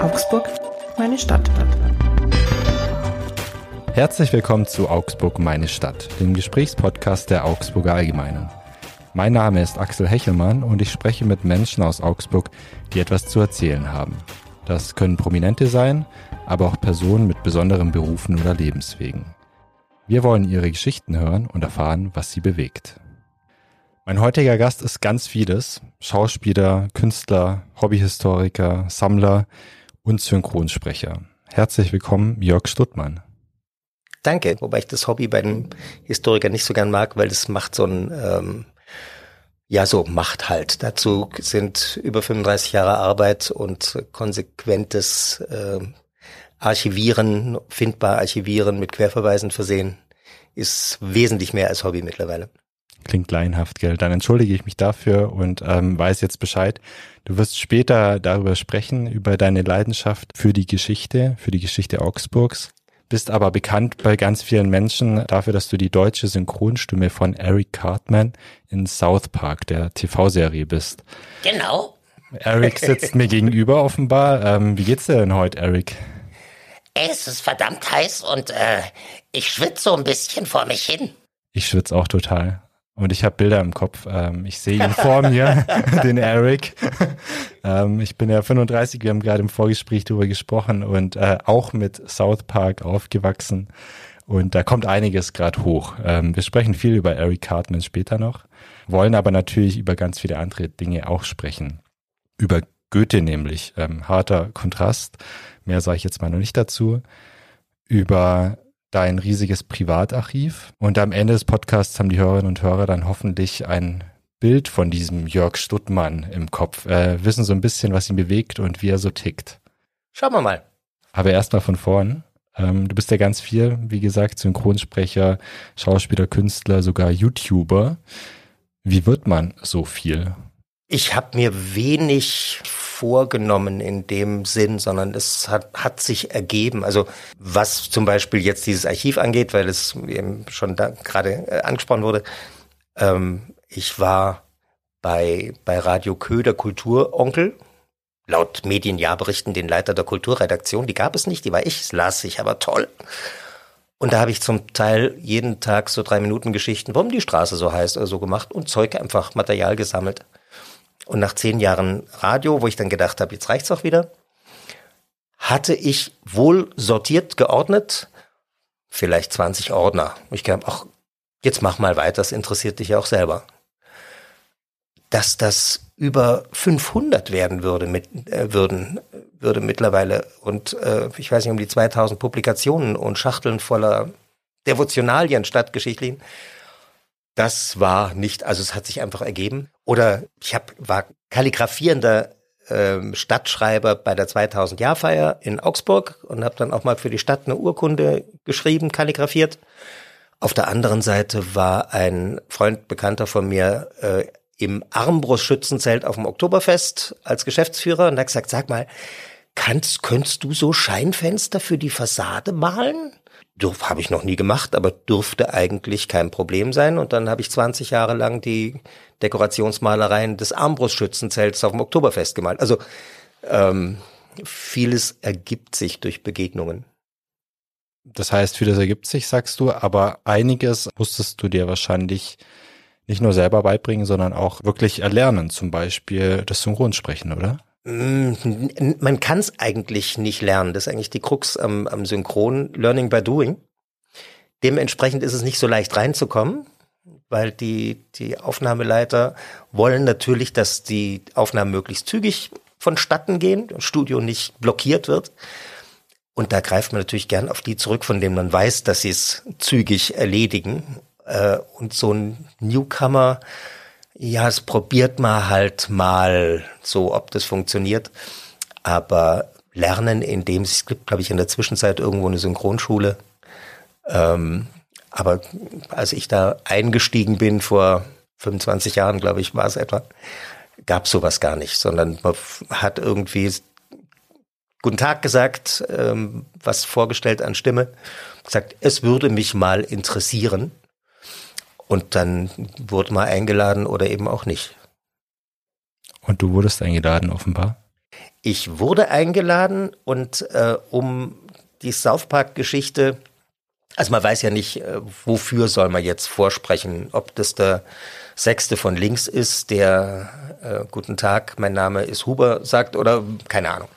Augsburg, meine Stadt. Herzlich willkommen zu Augsburg, meine Stadt, dem Gesprächspodcast der Augsburger Allgemeinen. Mein Name ist Axel Hechelmann und ich spreche mit Menschen aus Augsburg, die etwas zu erzählen haben. Das können Prominente sein, aber auch Personen mit besonderen Berufen oder Lebenswegen. Wir wollen ihre Geschichten hören und erfahren, was sie bewegt. Mein heutiger Gast ist ganz vieles. Schauspieler, Künstler, Hobbyhistoriker, Sammler und Synchronsprecher. Herzlich willkommen, Jörg Stuttmann. Danke, wobei ich das Hobby bei dem Historiker nicht so gern mag, weil es macht so ein, ähm, ja so, macht halt. Dazu sind über 35 Jahre Arbeit und konsequentes äh, Archivieren, findbar archivieren, mit Querverweisen versehen, ist wesentlich mehr als Hobby mittlerweile. Klingt laienhaft, gell? Dann entschuldige ich mich dafür und ähm, weiß jetzt Bescheid. Du wirst später darüber sprechen, über deine Leidenschaft für die Geschichte, für die Geschichte Augsburgs. Bist aber bekannt bei ganz vielen Menschen dafür, dass du die deutsche Synchronstimme von Eric Cartman in South Park, der TV-Serie bist. Genau. Eric sitzt mir gegenüber offenbar. Ähm, wie geht's dir denn heute, Eric? Es ist verdammt heiß und äh, ich schwitze so ein bisschen vor mich hin. Ich schwitze auch total. Und ich habe Bilder im Kopf. Ähm, ich sehe ihn vor mir, den Eric. ähm, ich bin ja 35, wir haben gerade im Vorgespräch darüber gesprochen und äh, auch mit South Park aufgewachsen. Und da kommt einiges gerade hoch. Ähm, wir sprechen viel über Eric Cartman später noch, wollen aber natürlich über ganz viele andere Dinge auch sprechen. Über Goethe nämlich, ähm, harter Kontrast, mehr sage ich jetzt mal noch nicht dazu, über dein riesiges Privatarchiv. Und am Ende des Podcasts haben die Hörerinnen und Hörer dann hoffentlich ein Bild von diesem Jörg Stuttmann im Kopf, äh, wissen so ein bisschen, was ihn bewegt und wie er so tickt. Schauen wir mal. Aber erstmal von vorn. Ähm, du bist ja ganz viel, wie gesagt, Synchronsprecher, Schauspieler, Künstler, sogar YouTuber. Wie wird man so viel? Ich habe mir wenig vorgenommen in dem Sinn, sondern es hat, hat sich ergeben. Also was zum Beispiel jetzt dieses Archiv angeht, weil es eben schon gerade äh, angesprochen wurde. Ähm, ich war bei, bei Radio Köder Kulturonkel, laut Medienjahrberichten den Leiter der Kulturredaktion. Die gab es nicht, die war ich, das las ich aber toll. Und da habe ich zum Teil jeden Tag so drei Minuten Geschichten, warum die Straße so heißt oder so gemacht und Zeug einfach Material gesammelt. Und nach zehn Jahren Radio, wo ich dann gedacht habe, jetzt reicht's auch wieder, hatte ich wohl sortiert, geordnet, vielleicht 20 Ordner. Ich glaube, ach, jetzt mach mal weiter, das interessiert dich ja auch selber. Dass das über 500 werden würde, mit, äh, würden, würde mittlerweile und äh, ich weiß nicht, um die 2000 Publikationen und Schachteln voller Devotionalien stadtgeschichtlichen, das war nicht, also es hat sich einfach ergeben. Oder ich hab, war kalligrafierender ähm, Stadtschreiber bei der 2000-Jahr-Feier in Augsburg und habe dann auch mal für die Stadt eine Urkunde geschrieben, kalligrafiert. Auf der anderen Seite war ein Freund, Bekannter von mir, äh, im Armbrustschützenzelt auf dem Oktoberfest als Geschäftsführer und hat gesagt, sag mal, kannst, könntest du so Scheinfenster für die Fassade malen? Dürf, habe ich noch nie gemacht, aber dürfte eigentlich kein Problem sein. Und dann habe ich 20 Jahre lang die Dekorationsmalereien des Armbrustschützenzelts auf dem Oktoberfest gemalt. Also ähm, vieles ergibt sich durch Begegnungen. Das heißt, vieles ergibt sich, sagst du, aber einiges musstest du dir wahrscheinlich nicht nur selber beibringen, sondern auch wirklich erlernen, zum Beispiel das Synchronsprechen, oder? Mm, man kann es eigentlich nicht lernen. Das ist eigentlich die Krux am, am Synchron, Learning by Doing. Dementsprechend ist es nicht so leicht reinzukommen, weil die, die Aufnahmeleiter wollen natürlich, dass die Aufnahmen möglichst zügig vonstatten gehen, das Studio nicht blockiert wird. Und da greift man natürlich gern auf die zurück, von denen man weiß, dass sie es zügig erledigen. Äh, und so ein Newcomer, ja, es probiert man halt mal so, ob das funktioniert. Aber lernen, indem es gibt, glaube ich, in der Zwischenzeit irgendwo eine Synchronschule. Ähm, aber als ich da eingestiegen bin vor 25 Jahren, glaube ich, war es etwa, gab sowas gar nicht, sondern man hat irgendwie Guten Tag gesagt, ähm, was vorgestellt an Stimme, gesagt, es würde mich mal interessieren. Und dann wurde man eingeladen oder eben auch nicht. Und du wurdest eingeladen, offenbar? Ich wurde eingeladen und äh, um die South Park-Geschichte, also man weiß ja nicht, äh, wofür soll man jetzt vorsprechen, ob das der Sechste von links ist, der äh, Guten Tag, mein Name ist Huber sagt oder keine Ahnung.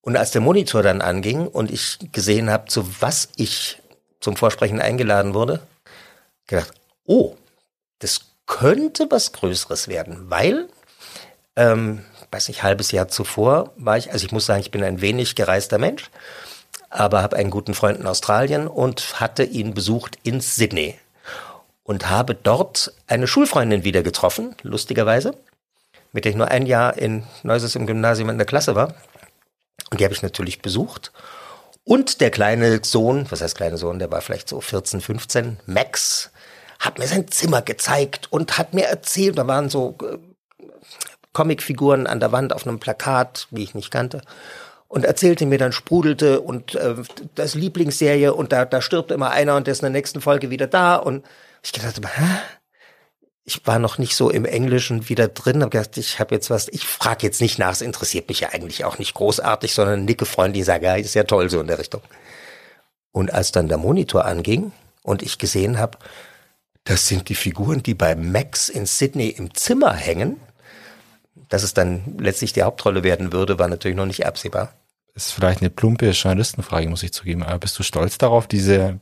Und als der Monitor dann anging und ich gesehen habe, zu was ich zum Vorsprechen eingeladen wurde, gedacht, oh, das könnte was Größeres werden, weil, ähm, weiß nicht, halbes Jahr zuvor war ich, also ich muss sagen, ich bin ein wenig gereister Mensch, aber habe einen guten Freund in Australien und hatte ihn besucht in Sydney und habe dort eine Schulfreundin wieder getroffen, lustigerweise, mit der ich nur ein Jahr in Neuses im Gymnasium in der Klasse war. Und die habe ich natürlich besucht. Und der kleine Sohn, was heißt kleine Sohn, der war vielleicht so 14, 15, Max, hat mir sein Zimmer gezeigt und hat mir erzählt, da waren so äh, Comicfiguren an der Wand auf einem Plakat, die ich nicht kannte und erzählte mir dann sprudelte und äh, das Lieblingsserie und da, da stirbt immer einer und der ist in der nächsten Folge wieder da und ich gedacht, hä? Ich war noch nicht so im Englischen wieder drin, habe gedacht, ich habe jetzt was, ich frage jetzt nicht nach, es interessiert mich ja eigentlich auch nicht großartig, sondern nicke freundlich, sage, ja, ist ja toll so in der Richtung. Und als dann der Monitor anging und ich gesehen habe, das sind die Figuren, die bei Max in Sydney im Zimmer hängen, dass es dann letztlich die Hauptrolle werden würde, war natürlich noch nicht absehbar. Das ist vielleicht eine plumpe Journalistenfrage, muss ich zugeben. Aber bist du stolz darauf, diese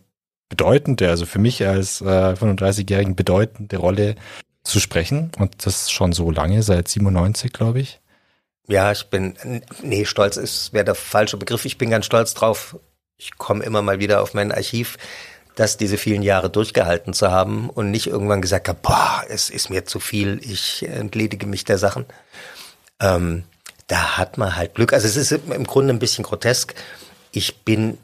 bedeutende, also für mich als äh, 35-Jährigen bedeutende Rolle zu sprechen und das schon so lange, seit 97, glaube ich. Ja, ich bin, nee, stolz ist, wäre der falsche Begriff. Ich bin ganz stolz drauf. Ich komme immer mal wieder auf mein Archiv, das diese vielen Jahre durchgehalten zu haben und nicht irgendwann gesagt habe, boah, es ist mir zu viel, ich entledige mich der Sachen. Ähm, da hat man halt Glück. Also es ist im Grunde ein bisschen grotesk. Ich bin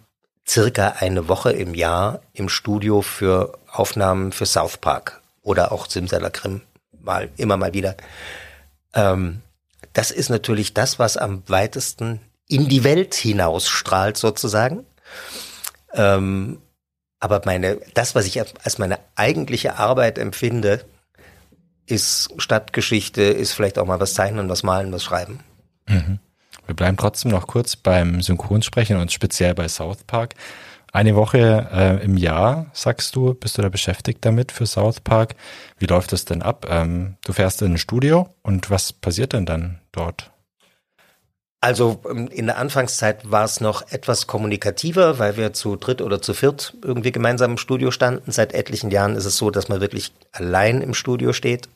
circa eine Woche im Jahr im Studio für Aufnahmen für South Park oder auch Simsalakrim mal immer mal wieder. Ähm, das ist natürlich das, was am weitesten in die Welt hinausstrahlt sozusagen. Ähm, aber meine, das, was ich als meine eigentliche Arbeit empfinde, ist Stadtgeschichte, ist vielleicht auch mal was zeichnen, was malen, was schreiben. Mhm. Wir bleiben trotzdem noch kurz beim Synchronsprechen und speziell bei South Park. Eine Woche äh, im Jahr, sagst du, bist du da beschäftigt damit für South Park. Wie läuft das denn ab? Ähm, du fährst in ein Studio und was passiert denn dann dort? Also ähm, in der Anfangszeit war es noch etwas kommunikativer, weil wir zu dritt oder zu viert irgendwie gemeinsam im Studio standen. Seit etlichen Jahren ist es so, dass man wirklich allein im Studio steht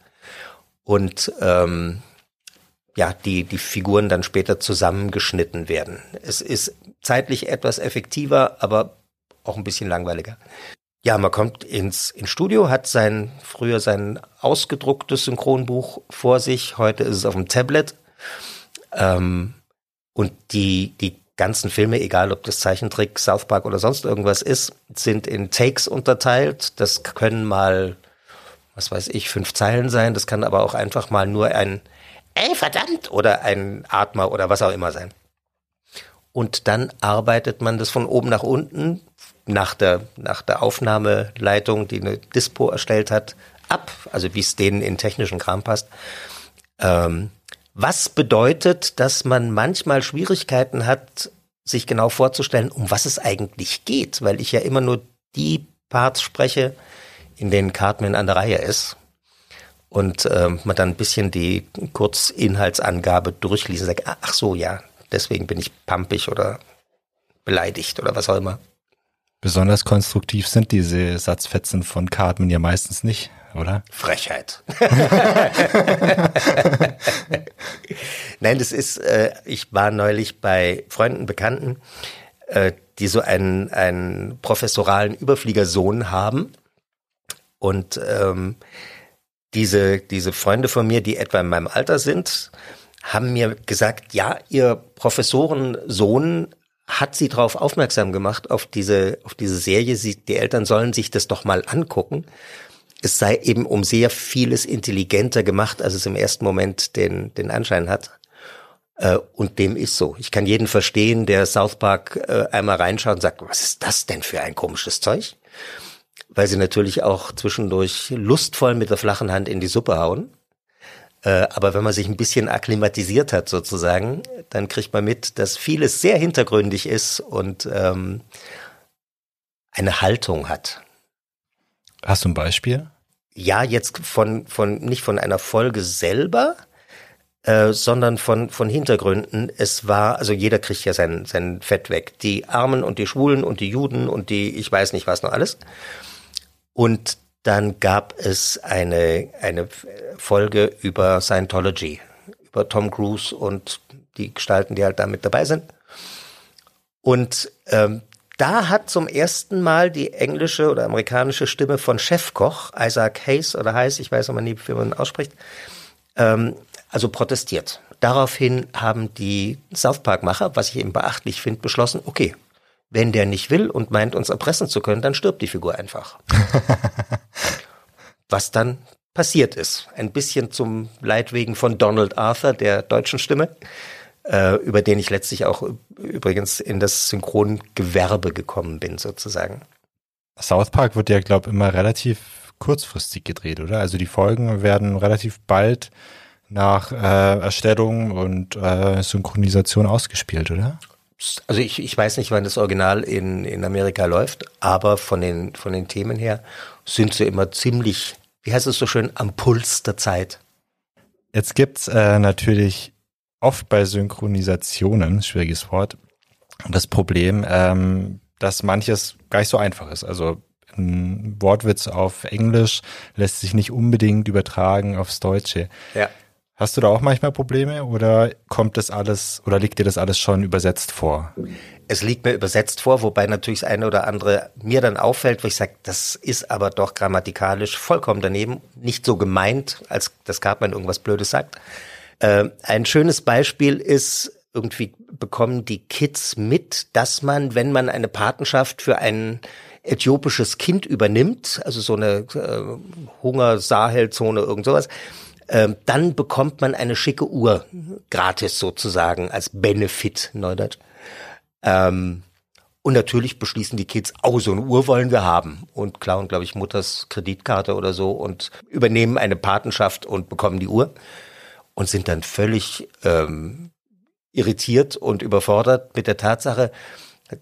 und ähm, ja, die, die Figuren dann später zusammengeschnitten werden. Es ist zeitlich etwas effektiver, aber auch ein bisschen langweiliger. Ja, man kommt ins, ins Studio, hat sein, früher sein ausgedrucktes Synchronbuch vor sich, heute ist es auf dem Tablet. Ähm, und die, die ganzen Filme, egal ob das Zeichentrick, South Park oder sonst irgendwas ist, sind in Takes unterteilt. Das können mal, was weiß ich, fünf Zeilen sein. Das kann aber auch einfach mal nur ein ey, verdammt, oder ein Atmer oder was auch immer sein. Und dann arbeitet man das von oben nach unten nach der, nach der Aufnahmeleitung, die eine Dispo erstellt hat, ab, also wie es denen in technischen Kram passt. Ähm, was bedeutet, dass man manchmal Schwierigkeiten hat, sich genau vorzustellen, um was es eigentlich geht, weil ich ja immer nur die Parts spreche, in denen Cartman an der Reihe ist und ähm, man dann ein bisschen die Kurzinhaltsangabe durchliest und sagt, ach so, ja, deswegen bin ich pampig oder beleidigt oder was auch immer. Besonders konstruktiv sind diese Satzfetzen von Cartman ja meistens nicht, oder? Frechheit. Nein, das ist, äh, ich war neulich bei Freunden, Bekannten, äh, die so einen, einen professoralen Überfliegersohn haben. Und ähm, diese, diese Freunde von mir, die etwa in meinem Alter sind, haben mir gesagt, ja, ihr Professorensohn hat sie darauf aufmerksam gemacht, auf diese, auf diese Serie. Sie, die Eltern sollen sich das doch mal angucken. Es sei eben um sehr vieles intelligenter gemacht, als es im ersten Moment den, den Anschein hat. Äh, und dem ist so. Ich kann jeden verstehen, der South Park äh, einmal reinschaut und sagt, was ist das denn für ein komisches Zeug? weil sie natürlich auch zwischendurch lustvoll mit der flachen Hand in die Suppe hauen. Äh, aber wenn man sich ein bisschen akklimatisiert hat sozusagen, dann kriegt man mit, dass vieles sehr hintergründig ist und ähm, eine Haltung hat. Hast du ein Beispiel? Ja, jetzt von, von nicht von einer Folge selber, äh, sondern von, von Hintergründen. Es war, also jeder kriegt ja sein, sein Fett weg. Die Armen und die Schwulen und die Juden und die, ich weiß nicht was noch alles. Und dann gab es eine, eine Folge über Scientology, über Tom Cruise und die Gestalten, die halt damit dabei sind. Und ähm, da hat zum ersten Mal die englische oder amerikanische Stimme von Chefkoch, Isaac Hayes oder Hayes, ich weiß aber nie, wie man ausspricht, ähm, also protestiert. Daraufhin haben die South Park-Macher, was ich eben beachtlich finde, beschlossen, okay, wenn der nicht will und meint, uns erpressen zu können, dann stirbt die Figur einfach. was dann passiert ist. Ein bisschen zum Leidwegen von Donald Arthur, der deutschen Stimme, äh, über den ich letztlich auch übrigens in das Synchrongewerbe gekommen bin, sozusagen. South Park wird ja, glaube ich, immer relativ kurzfristig gedreht, oder? Also die Folgen werden relativ bald nach äh, Erstellung und äh, Synchronisation ausgespielt, oder? Also ich, ich weiß nicht, wann das Original in, in Amerika läuft, aber von den, von den Themen her sind sie immer ziemlich, wie heißt es so schön, am Puls der Zeit. Jetzt gibt's äh, natürlich oft bei Synchronisationen, schwieriges Wort, das Problem, ähm, dass manches gar nicht so einfach ist. Also ein Wortwitz auf Englisch lässt sich nicht unbedingt übertragen aufs Deutsche. Ja. Hast du da auch manchmal Probleme oder kommt das alles oder liegt dir das alles schon übersetzt vor? Es liegt mir übersetzt vor, wobei natürlich das eine oder andere mir dann auffällt, wo ich sage, das ist aber doch grammatikalisch vollkommen daneben, nicht so gemeint, als das Cartman irgendwas Blödes sagt. Äh, ein schönes Beispiel ist, irgendwie bekommen die Kids mit, dass man, wenn man eine Patenschaft für ein äthiopisches Kind übernimmt, also so eine äh, Hungersahelzone, irgend sowas, ähm, dann bekommt man eine schicke Uhr gratis sozusagen als Benefit, Neudeutsch. Ähm, und natürlich beschließen die Kids, oh, so eine Uhr wollen wir haben und klauen, glaube ich, Mutters Kreditkarte oder so und übernehmen eine Patenschaft und bekommen die Uhr und sind dann völlig ähm, irritiert und überfordert mit der Tatsache,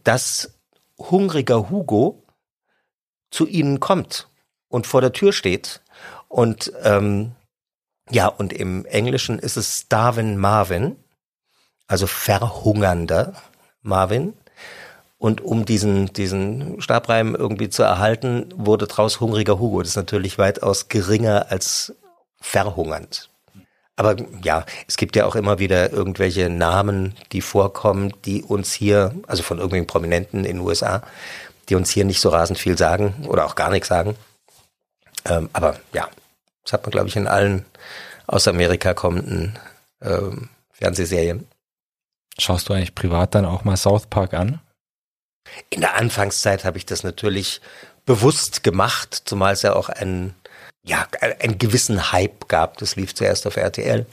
dass hungriger Hugo zu ihnen kommt und vor der Tür steht und ähm, ja, und im Englischen ist es Starvin Marvin, also verhungernder Marvin. Und um diesen, diesen Stabreim irgendwie zu erhalten, wurde draus hungriger Hugo. Das ist natürlich weitaus geringer als verhungernd. Aber ja, es gibt ja auch immer wieder irgendwelche Namen, die vorkommen, die uns hier, also von irgendwelchen Prominenten in den USA, die uns hier nicht so rasend viel sagen oder auch gar nichts sagen. Ähm, aber ja, das hat man, glaube ich, in allen aus Amerika kommenden ähm, Fernsehserien. Schaust du eigentlich privat dann auch mal South Park an? In der Anfangszeit habe ich das natürlich bewusst gemacht, zumal es ja auch einen, ja, einen gewissen Hype gab. Das lief zuerst auf RTL.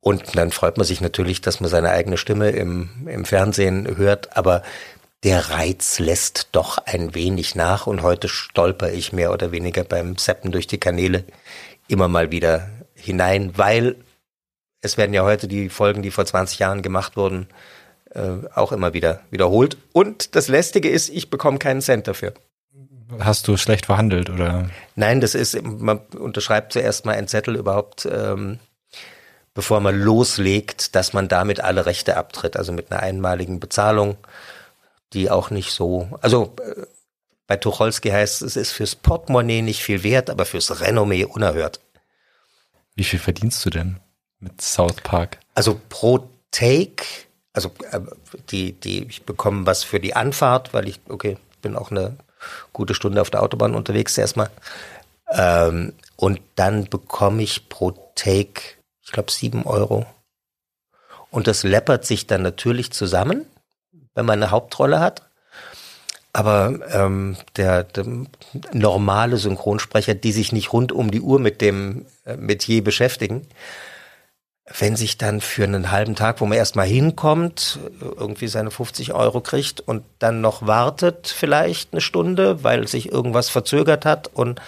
Und dann freut man sich natürlich, dass man seine eigene Stimme im, im Fernsehen hört, aber der Reiz lässt doch ein wenig nach und heute stolper ich mehr oder weniger beim Seppen durch die Kanäle immer mal wieder hinein, weil es werden ja heute die Folgen, die vor 20 Jahren gemacht wurden, äh, auch immer wieder wiederholt. Und das Lästige ist, ich bekomme keinen Cent dafür. Hast du schlecht verhandelt oder? Nein, das ist, man unterschreibt zuerst mal einen Zettel überhaupt, ähm, bevor man loslegt, dass man damit alle Rechte abtritt, also mit einer einmaligen Bezahlung, die auch nicht so, also äh, bei Tucholsky heißt es, es ist fürs Portemonnaie nicht viel wert, aber fürs Renommee unerhört. Wie viel verdienst du denn mit South Park? Also pro Take, also äh, die, die, ich bekomme was für die Anfahrt, weil ich, okay, bin auch eine gute Stunde auf der Autobahn unterwegs erstmal. Ähm, und dann bekomme ich pro Take, ich glaube, sieben Euro. Und das läppert sich dann natürlich zusammen, wenn man eine Hauptrolle hat. Aber ähm, der, der normale Synchronsprecher, die sich nicht rund um die Uhr mit dem äh, Metier beschäftigen, wenn sich dann für einen halben Tag, wo man erstmal hinkommt, irgendwie seine 50 Euro kriegt und dann noch wartet vielleicht eine Stunde, weil sich irgendwas verzögert hat und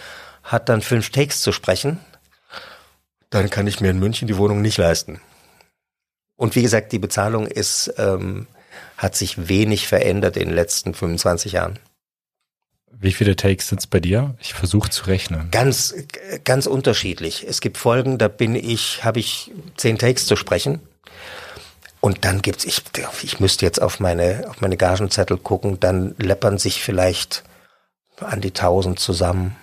hat dann fünf Takes zu sprechen, dann kann ich mir in München die Wohnung nicht leisten. Und wie gesagt, die Bezahlung ist, ähm, hat sich wenig verändert in den letzten 25 Jahren. Wie viele Takes sind es bei dir? Ich versuche zu rechnen. Ganz, ganz unterschiedlich. Es gibt Folgen, da bin ich, habe ich zehn Takes zu sprechen. Und dann gibt's, ich, ich müsste jetzt auf meine, auf meine Gagenzettel gucken, dann läppern sich vielleicht an die tausend zusammen.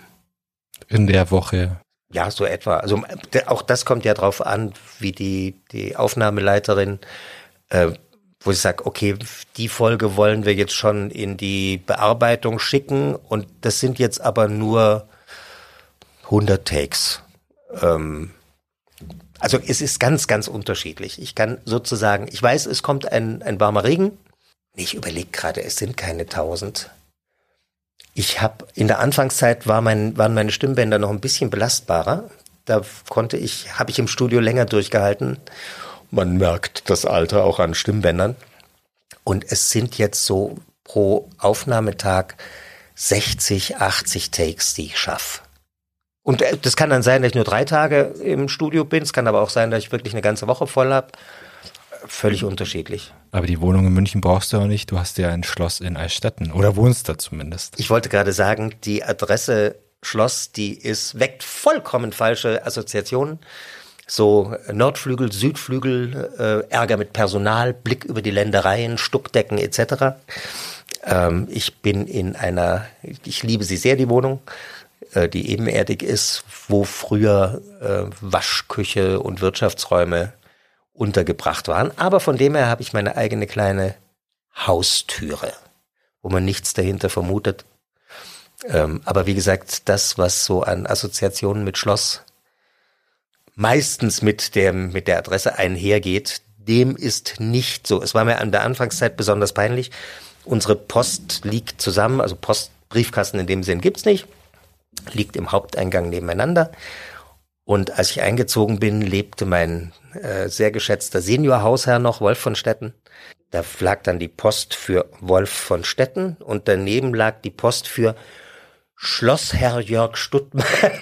In der Woche. Ja, so etwa. Also auch das kommt ja drauf an, wie die, die Aufnahmeleiterin, äh, wo ich sage, okay, die Folge wollen wir jetzt schon in die Bearbeitung schicken und das sind jetzt aber nur 100 Takes. Ähm, also es ist ganz, ganz unterschiedlich. Ich kann sozusagen, ich weiß, es kommt ein, ein warmer Regen. Ich überlege gerade, es sind keine 1000. Ich habe in der Anfangszeit war mein, waren meine Stimmbänder noch ein bisschen belastbarer. Da konnte ich, habe ich im Studio länger durchgehalten. Man merkt das Alter auch an Stimmbändern. Und es sind jetzt so pro Aufnahmetag 60, 80 Takes, die ich schaffe. Und äh, das kann dann sein, dass ich nur drei Tage im Studio bin. Es kann aber auch sein, dass ich wirklich eine ganze Woche voll habe. Völlig unterschiedlich. Aber die Wohnung in München brauchst du auch nicht. Du hast ja ein Schloss in Eichstätten oder wohnst da zumindest. Ich wollte gerade sagen, die Adresse Schloss, die ist, weckt vollkommen falsche Assoziationen. So Nordflügel, Südflügel, äh, Ärger mit Personal, Blick über die Ländereien, Stuckdecken etc. Ähm, ich bin in einer, ich liebe sie sehr, die Wohnung, äh, die ebenerdig ist, wo früher äh, Waschküche und Wirtschaftsräume untergebracht waren. Aber von dem her habe ich meine eigene kleine Haustüre, wo man nichts dahinter vermutet. Ähm, aber wie gesagt, das, was so an Assoziationen mit Schloss meistens mit dem, mit der Adresse einhergeht, dem ist nicht so. Es war mir an der Anfangszeit besonders peinlich. Unsere Post liegt zusammen, also Postbriefkasten in dem Sinn gibt's nicht, liegt im Haupteingang nebeneinander. Und als ich eingezogen bin, lebte mein äh, sehr geschätzter Seniorhausherr noch, Wolf von Stetten. Da lag dann die Post für Wolf von Stetten und daneben lag die Post für Schlossherr Jörg Stuttmann.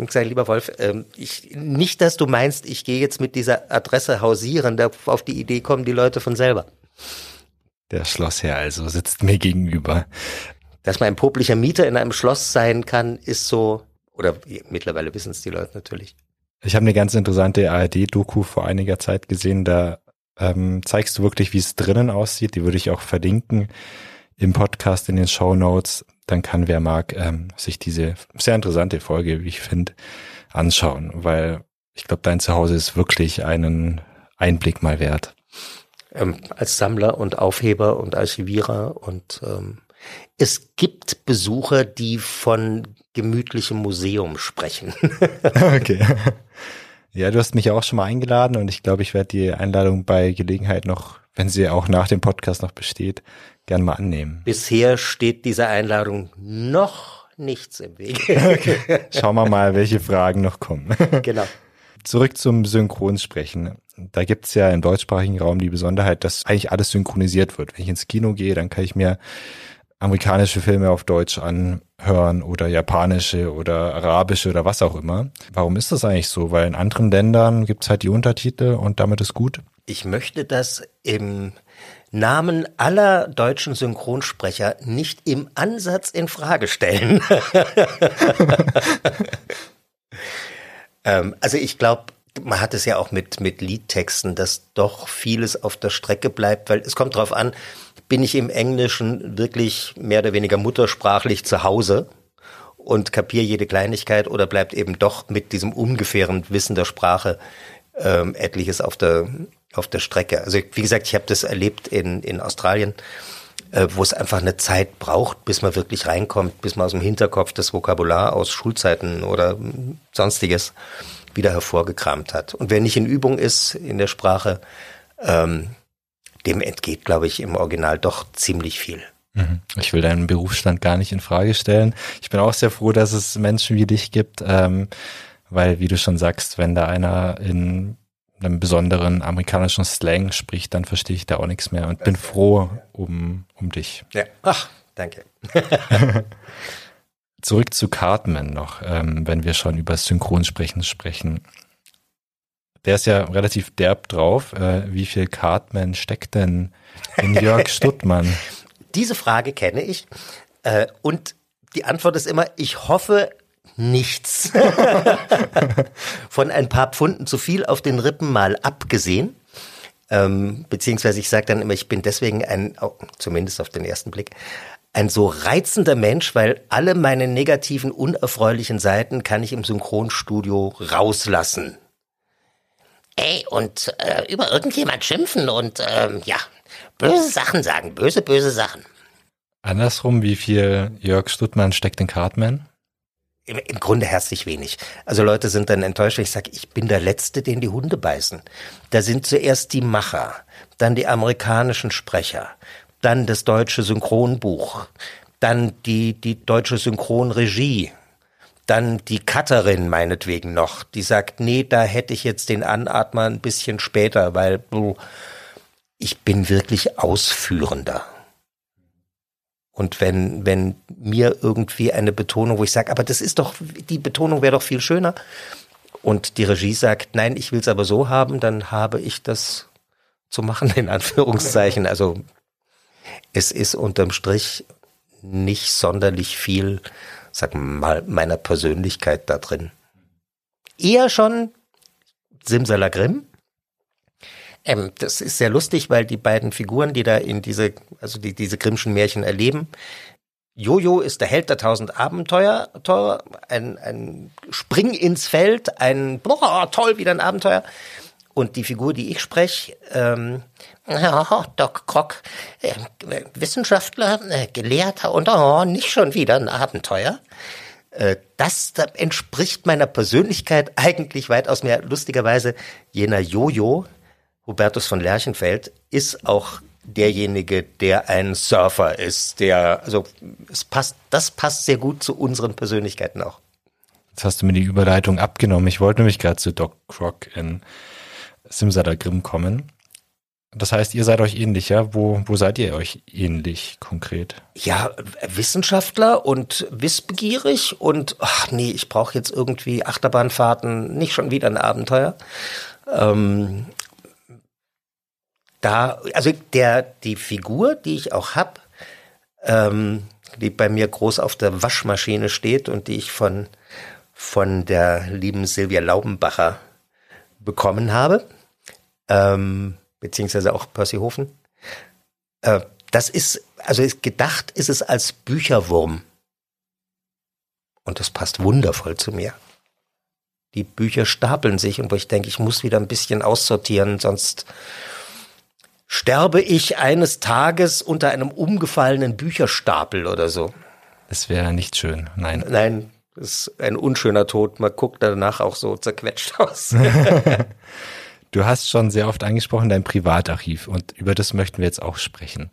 ich sage, lieber Wolf, ähm, ich, nicht, dass du meinst, ich gehe jetzt mit dieser Adresse hausieren, da auf die Idee kommen die Leute von selber. Der Schlossherr also sitzt mir gegenüber. Dass man ein poplicher Mieter in einem Schloss sein kann, ist so oder mittlerweile wissen es die Leute natürlich. Ich habe eine ganz interessante ARD-Doku vor einiger Zeit gesehen. Da ähm, zeigst du wirklich, wie es drinnen aussieht. Die würde ich auch verlinken im Podcast in den Show Notes. Dann kann wer mag ähm, sich diese sehr interessante Folge, wie ich finde, anschauen, weil ich glaube, dein Zuhause ist wirklich einen Einblick mal wert. Ähm, als Sammler und Aufheber und Archivierer und ähm, es gibt Besucher, die von gemütlichem Museum sprechen. okay. Ja, du hast mich auch schon mal eingeladen und ich glaube, ich werde die Einladung bei Gelegenheit noch, wenn sie auch nach dem Podcast noch besteht, gern mal annehmen. Bisher steht dieser Einladung noch nichts im Weg. Okay. Schauen wir mal, welche Fragen noch kommen. Genau. Zurück zum Synchronsprechen. Da gibt's ja im deutschsprachigen Raum die Besonderheit, dass eigentlich alles synchronisiert wird. Wenn ich ins Kino gehe, dann kann ich mir amerikanische Filme auf Deutsch anhören oder japanische oder arabische oder was auch immer. Warum ist das eigentlich so? Weil in anderen Ländern gibt's halt die Untertitel und damit ist gut. Ich möchte das im Namen aller deutschen Synchronsprecher nicht im Ansatz in Frage stellen. ähm, also ich glaube, man hat es ja auch mit, mit Liedtexten, dass doch vieles auf der Strecke bleibt, weil es kommt darauf an, bin ich im Englischen wirklich mehr oder weniger muttersprachlich zu Hause und kapiere jede Kleinigkeit oder bleibt eben doch mit diesem ungefähren Wissen der Sprache ähm, etliches auf der auf der Strecke. Also wie gesagt, ich habe das erlebt in in Australien, äh, wo es einfach eine Zeit braucht, bis man wirklich reinkommt, bis man aus dem Hinterkopf das Vokabular aus Schulzeiten oder sonstiges wieder hervorgekramt hat. Und wer nicht in Übung ist in der Sprache, ähm, dem entgeht, glaube ich, im Original doch ziemlich viel. Mhm. Ich will deinen Berufsstand gar nicht in Frage stellen. Ich bin auch sehr froh, dass es Menschen wie dich gibt, ähm, weil, wie du schon sagst, wenn da einer in einem besonderen amerikanischen Slang spricht, dann verstehe ich da auch nichts mehr und bin froh um, um dich. Ja, ach, danke. Zurück zu Cartman noch, ähm, wenn wir schon über Synchronsprechen sprechen. Der ist ja relativ derb drauf. Äh, wie viel Cartman steckt denn in Jörg Stuttmann? Diese Frage kenne ich. Äh, und die Antwort ist immer, ich hoffe nichts. Von ein paar Pfunden zu viel auf den Rippen mal abgesehen. Ähm, beziehungsweise ich sage dann immer, ich bin deswegen ein, zumindest auf den ersten Blick, ein so reizender Mensch, weil alle meine negativen, unerfreulichen Seiten kann ich im Synchronstudio rauslassen. Ey, und äh, über irgendjemand schimpfen und ähm, ja, böse Sachen sagen, böse, böse Sachen. Andersrum, wie viel Jörg Stuttmann steckt in Cartman? Im, Im Grunde herzlich wenig. Also Leute sind dann enttäuscht, wenn ich sage, ich bin der Letzte, den die Hunde beißen. Da sind zuerst die Macher, dann die amerikanischen Sprecher, dann das deutsche Synchronbuch, dann die, die deutsche Synchronregie, dann die Cutterin meinetwegen noch, die sagt, nee, da hätte ich jetzt den Anatmer ein bisschen später, weil ich bin wirklich Ausführender. Und wenn, wenn mir irgendwie eine Betonung, wo ich sage, aber das ist doch, die Betonung wäre doch viel schöner. Und die Regie sagt, nein, ich will es aber so haben, dann habe ich das zu machen, in Anführungszeichen. Also es ist unterm Strich nicht sonderlich viel, sag mal, meiner Persönlichkeit da drin. Eher schon Simsalagrim, ähm, das ist sehr lustig, weil die beiden Figuren, die da in diese, also die diese Grimmschen Märchen erleben, Jojo ist der Held der tausend Abenteuer, ein, ein Spring ins Feld, ein boah, toll, wieder ein Abenteuer. Und die Figur, die ich spreche, ähm, ja, Doc Croc, äh, Wissenschaftler, äh, Gelehrter und oh, nicht schon wieder ein Abenteuer. Äh, das entspricht meiner Persönlichkeit eigentlich weitaus mehr. Lustigerweise jener Jojo, Hubertus von Lerchenfeld ist auch derjenige, der ein Surfer ist, der, also es passt, das passt sehr gut zu unseren Persönlichkeiten auch. Jetzt hast du mir die Überleitung abgenommen. Ich wollte nämlich gerade zu Doc Croc in Simsalagrim kommen. Das heißt, ihr seid euch ähnlicher. Wo, wo seid ihr euch ähnlich konkret? Ja, Wissenschaftler und wissbegierig und ach nee, ich brauche jetzt irgendwie Achterbahnfahrten, nicht schon wieder ein Abenteuer. Ähm, da, also der, die Figur, die ich auch hab, ähm, die bei mir groß auf der Waschmaschine steht und die ich von, von der lieben Silvia Laubenbacher bekommen habe, ähm, beziehungsweise auch Percy Hofen. Äh, das ist, also ist gedacht ist es als Bücherwurm. Und das passt wundervoll zu mir. Die Bücher stapeln sich und wo ich denke, ich muss wieder ein bisschen aussortieren, sonst sterbe ich eines Tages unter einem umgefallenen Bücherstapel oder so. Es wäre nicht schön, nein. Nein, es ist ein unschöner Tod. Man guckt danach auch so zerquetscht aus. du hast schon sehr oft angesprochen dein Privatarchiv und über das möchten wir jetzt auch sprechen.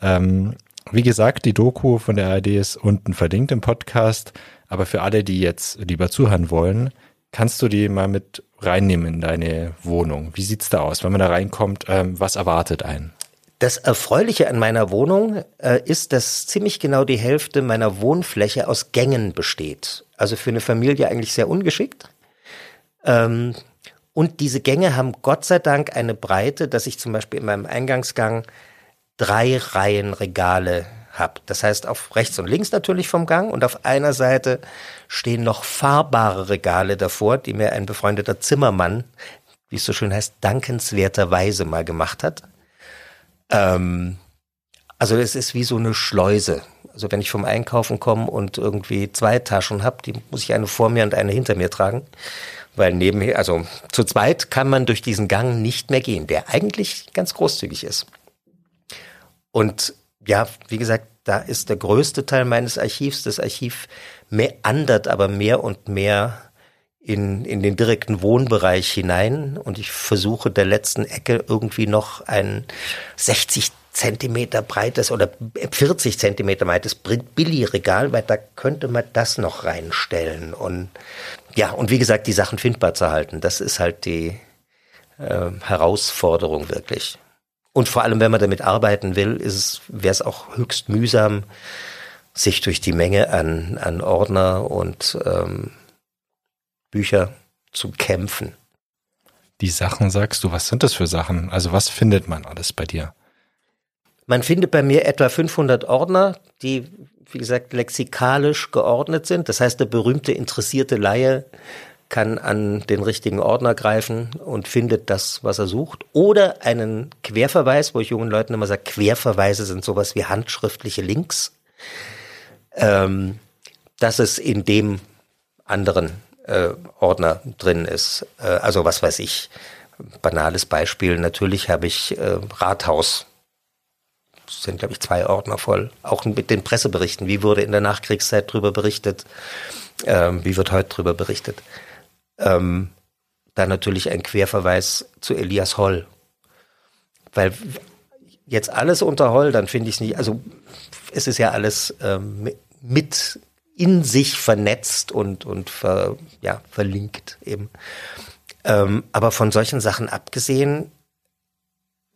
Ähm, wie gesagt, die Doku von der ARD ist unten verlinkt im Podcast, aber für alle, die jetzt lieber zuhören wollen, kannst du die mal mit reinnehmen in deine Wohnung? Wie sieht's da aus, wenn man da reinkommt? Ähm, was erwartet einen? Das Erfreuliche an meiner Wohnung äh, ist, dass ziemlich genau die Hälfte meiner Wohnfläche aus Gängen besteht. Also für eine Familie eigentlich sehr ungeschickt. Ähm, und diese Gänge haben Gott sei Dank eine Breite, dass ich zum Beispiel in meinem Eingangsgang drei Reihen Regale habe. Das heißt, auf rechts und links natürlich vom Gang und auf einer Seite stehen noch fahrbare Regale davor, die mir ein befreundeter Zimmermann, wie es so schön heißt, dankenswerterweise mal gemacht hat. Ähm, also es ist wie so eine Schleuse. Also wenn ich vom Einkaufen komme und irgendwie zwei Taschen habe, die muss ich eine vor mir und eine hinter mir tragen. Weil nebenher, also zu zweit kann man durch diesen Gang nicht mehr gehen, der eigentlich ganz großzügig ist. Und ja, wie gesagt, da ist der größte Teil meines Archivs. Das Archiv meandert aber mehr und mehr in, in den direkten Wohnbereich hinein und ich versuche der letzten Ecke irgendwie noch ein 60 Zentimeter breites oder 40 Zentimeter breites Billy-Regal, weil da könnte man das noch reinstellen und ja, und wie gesagt, die Sachen findbar zu halten, das ist halt die äh, Herausforderung wirklich. Und vor allem, wenn man damit arbeiten will, wäre es auch höchst mühsam, sich durch die Menge an, an Ordner und ähm, Bücher zu kämpfen. Die Sachen sagst du, was sind das für Sachen? Also was findet man alles bei dir? Man findet bei mir etwa 500 Ordner, die, wie gesagt, lexikalisch geordnet sind. Das heißt, der berühmte interessierte Laie kann an den richtigen Ordner greifen und findet das, was er sucht. Oder einen Querverweis, wo ich jungen Leuten immer sage, Querverweise sind sowas wie handschriftliche Links. Ähm, dass es in dem anderen äh, Ordner drin ist. Äh, also was weiß ich, banales Beispiel. Natürlich habe ich äh, Rathaus. Sind, glaube ich, zwei Ordner voll. Auch mit den Presseberichten. Wie wurde in der Nachkriegszeit drüber berichtet? Ähm, wie wird heute drüber berichtet? Ähm, dann natürlich ein Querverweis zu Elias Holl. Weil jetzt alles unter Holl, dann finde ich es nicht, also es ist ja alles ähm, mit in sich vernetzt und, und ver, ja, verlinkt eben. Ähm, aber von solchen Sachen abgesehen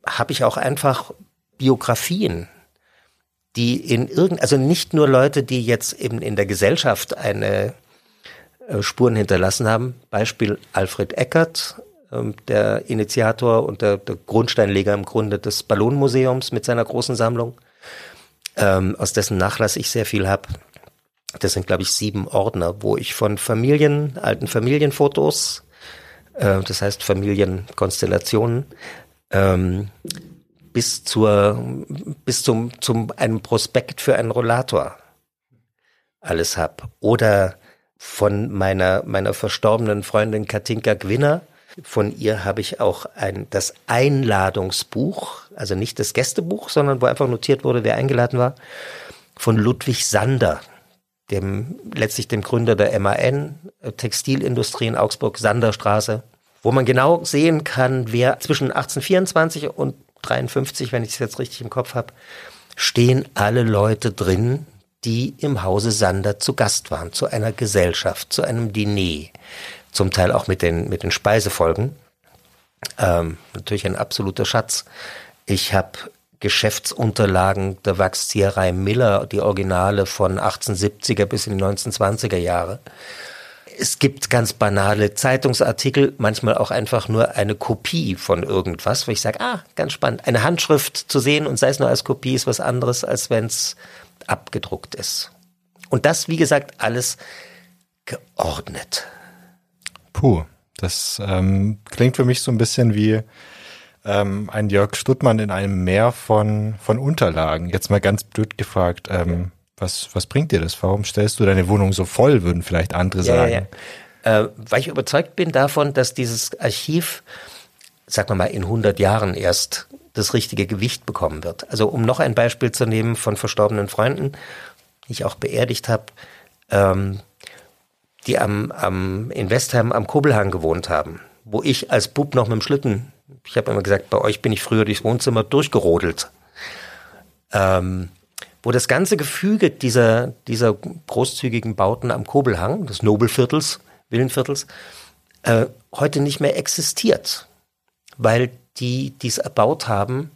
habe ich auch einfach Biografien, die in irgend, also nicht nur Leute, die jetzt eben in der Gesellschaft eine Spuren hinterlassen haben. Beispiel Alfred Eckert, ähm, der Initiator und der, der, Grundsteinleger im Grunde des Ballonmuseums mit seiner großen Sammlung, ähm, aus dessen Nachlass ich sehr viel habe. Das sind, glaube ich, sieben Ordner, wo ich von Familien, alten Familienfotos, äh, das heißt Familienkonstellationen, ähm, bis zur, bis zum, zum einem Prospekt für einen Rollator alles hab. Oder von meiner, meiner verstorbenen Freundin Katinka Gwinner. Von ihr habe ich auch ein, das Einladungsbuch, also nicht das Gästebuch, sondern wo einfach notiert wurde, wer eingeladen war, von Ludwig Sander dem, letztlich dem Gründer der MAN, Textilindustrie in Augsburg, Sanderstraße, wo man genau sehen kann, wer zwischen 1824 und 53, wenn ich es jetzt richtig im Kopf habe, stehen alle Leute drin, die im Hause Sander zu Gast waren, zu einer Gesellschaft, zu einem Diner, zum Teil auch mit den, mit den Speisefolgen. Ähm, natürlich ein absoluter Schatz. Ich habe Geschäftsunterlagen der Wachszieherei Miller, die Originale von 1870er bis in die 1920er Jahre. Es gibt ganz banale Zeitungsartikel, manchmal auch einfach nur eine Kopie von irgendwas, wo ich sage, ah, ganz spannend. Eine Handschrift zu sehen und sei es nur als Kopie ist was anderes, als wenn es abgedruckt ist. Und das, wie gesagt, alles geordnet. Puh, das ähm, klingt für mich so ein bisschen wie ähm, ein Jörg Stuttmann in einem Meer von, von Unterlagen. Jetzt mal ganz blöd gefragt, ähm, was, was bringt dir das? Warum stellst du deine Wohnung so voll, würden vielleicht andere ja, sagen? Ja, ja. Äh, weil ich überzeugt bin davon, dass dieses Archiv, sagen wir mal, in 100 Jahren erst das richtige Gewicht bekommen wird. Also um noch ein Beispiel zu nehmen von verstorbenen Freunden, die ich auch beerdigt habe, ähm, die am, am in Westheim am Kobelhang gewohnt haben, wo ich als Bub noch mit dem Schlitten ich habe immer gesagt, bei euch bin ich früher durchs Wohnzimmer durchgerodelt. Ähm, wo das ganze Gefüge dieser, dieser großzügigen Bauten am Kobelhang, des Nobelviertels, Villenviertels, äh, heute nicht mehr existiert. Weil die, die es erbaut haben,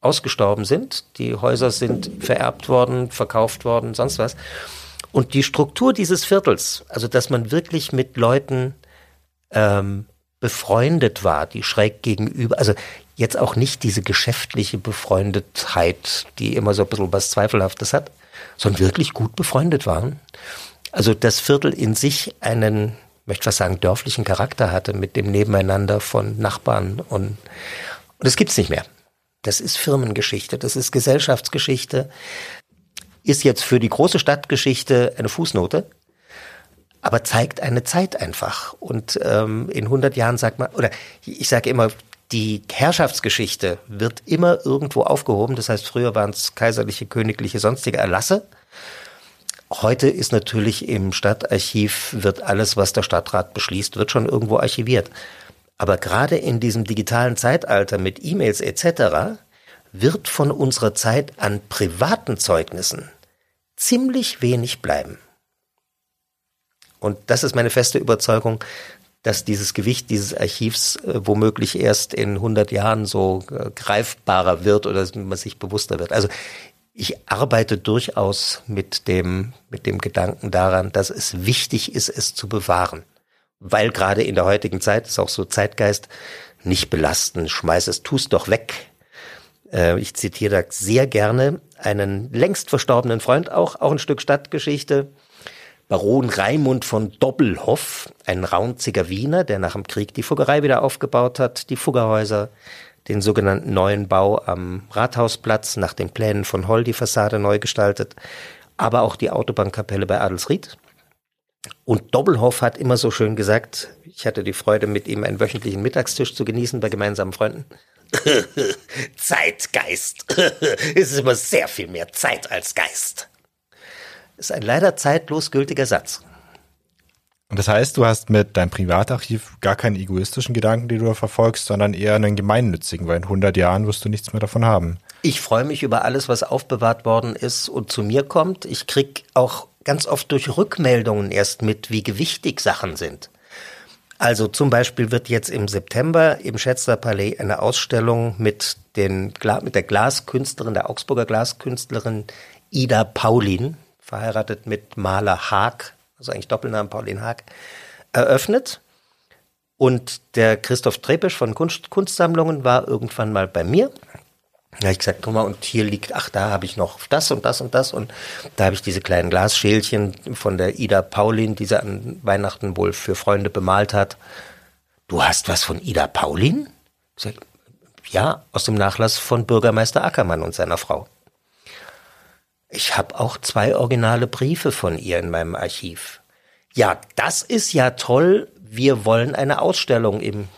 ausgestorben sind. Die Häuser sind vererbt worden, verkauft worden, sonst was. Und die Struktur dieses Viertels, also dass man wirklich mit Leuten ähm, befreundet war, die schräg gegenüber, also jetzt auch nicht diese geschäftliche Befreundetheit, die immer so ein bisschen was Zweifelhaftes hat, sondern wirklich gut befreundet waren. Also das Viertel in sich einen, möchte was sagen, dörflichen Charakter hatte mit dem Nebeneinander von Nachbarn und, und das gibt's nicht mehr. Das ist Firmengeschichte, das ist Gesellschaftsgeschichte, ist jetzt für die große Stadtgeschichte eine Fußnote, aber zeigt eine Zeit einfach. Und ähm, in 100 Jahren sagt man, oder ich sage immer, die Herrschaftsgeschichte wird immer irgendwo aufgehoben. Das heißt, früher waren es kaiserliche, königliche, sonstige Erlasse. Heute ist natürlich im Stadtarchiv, wird alles, was der Stadtrat beschließt, wird schon irgendwo archiviert. Aber gerade in diesem digitalen Zeitalter mit E-Mails etc. wird von unserer Zeit an privaten Zeugnissen ziemlich wenig bleiben. Und das ist meine feste Überzeugung, dass dieses Gewicht dieses Archivs äh, womöglich erst in 100 Jahren so äh, greifbarer wird oder man sich bewusster wird. Also ich arbeite durchaus mit dem, mit dem Gedanken daran, dass es wichtig ist, es zu bewahren. Weil gerade in der heutigen Zeit ist auch so Zeitgeist, nicht belasten, schmeiß es, tu's doch weg. Äh, ich zitiere da sehr gerne einen längst verstorbenen Freund auch, auch ein Stück Stadtgeschichte. Baron Raimund von Doppelhoff, ein raunziger Wiener, der nach dem Krieg die Fuggerei wieder aufgebaut hat, die Fuggerhäuser, den sogenannten neuen Bau am Rathausplatz nach den Plänen von Holl die Fassade neu gestaltet, aber auch die Autobahnkapelle bei Adelsried. Und Doppelhoff hat immer so schön gesagt, ich hatte die Freude, mit ihm einen wöchentlichen Mittagstisch zu genießen bei gemeinsamen Freunden. Zeitgeist. es ist immer sehr viel mehr Zeit als Geist. Ist ein leider zeitlos gültiger Satz. Und das heißt, du hast mit deinem Privatarchiv gar keinen egoistischen Gedanken, den du verfolgst, sondern eher einen gemeinnützigen, weil in 100 Jahren wirst du nichts mehr davon haben. Ich freue mich über alles, was aufbewahrt worden ist und zu mir kommt. Ich krieg auch ganz oft durch Rückmeldungen erst mit, wie gewichtig Sachen sind. Also zum Beispiel wird jetzt im September im Schätzler Palais eine Ausstellung mit, den, mit der Glaskünstlerin, der Augsburger Glaskünstlerin Ida Paulin, verheiratet mit Maler Haag, also eigentlich Doppelnamen Paulin Haag, eröffnet. Und der Christoph Trepisch von Kunst, Kunstsammlungen war irgendwann mal bei mir da habe ich gesagt, guck mal, und hier liegt, ach, da habe ich noch das und das und das. Und da habe ich diese kleinen Glasschälchen von der Ida Paulin, die sie an Weihnachten wohl für Freunde bemalt hat. Du hast was von Ida Paulin? Ich sag, ja, aus dem Nachlass von Bürgermeister Ackermann und seiner Frau. Ich habe auch zwei originale Briefe von ihr in meinem Archiv. Ja, das ist ja toll. Wir wollen eine Ausstellung im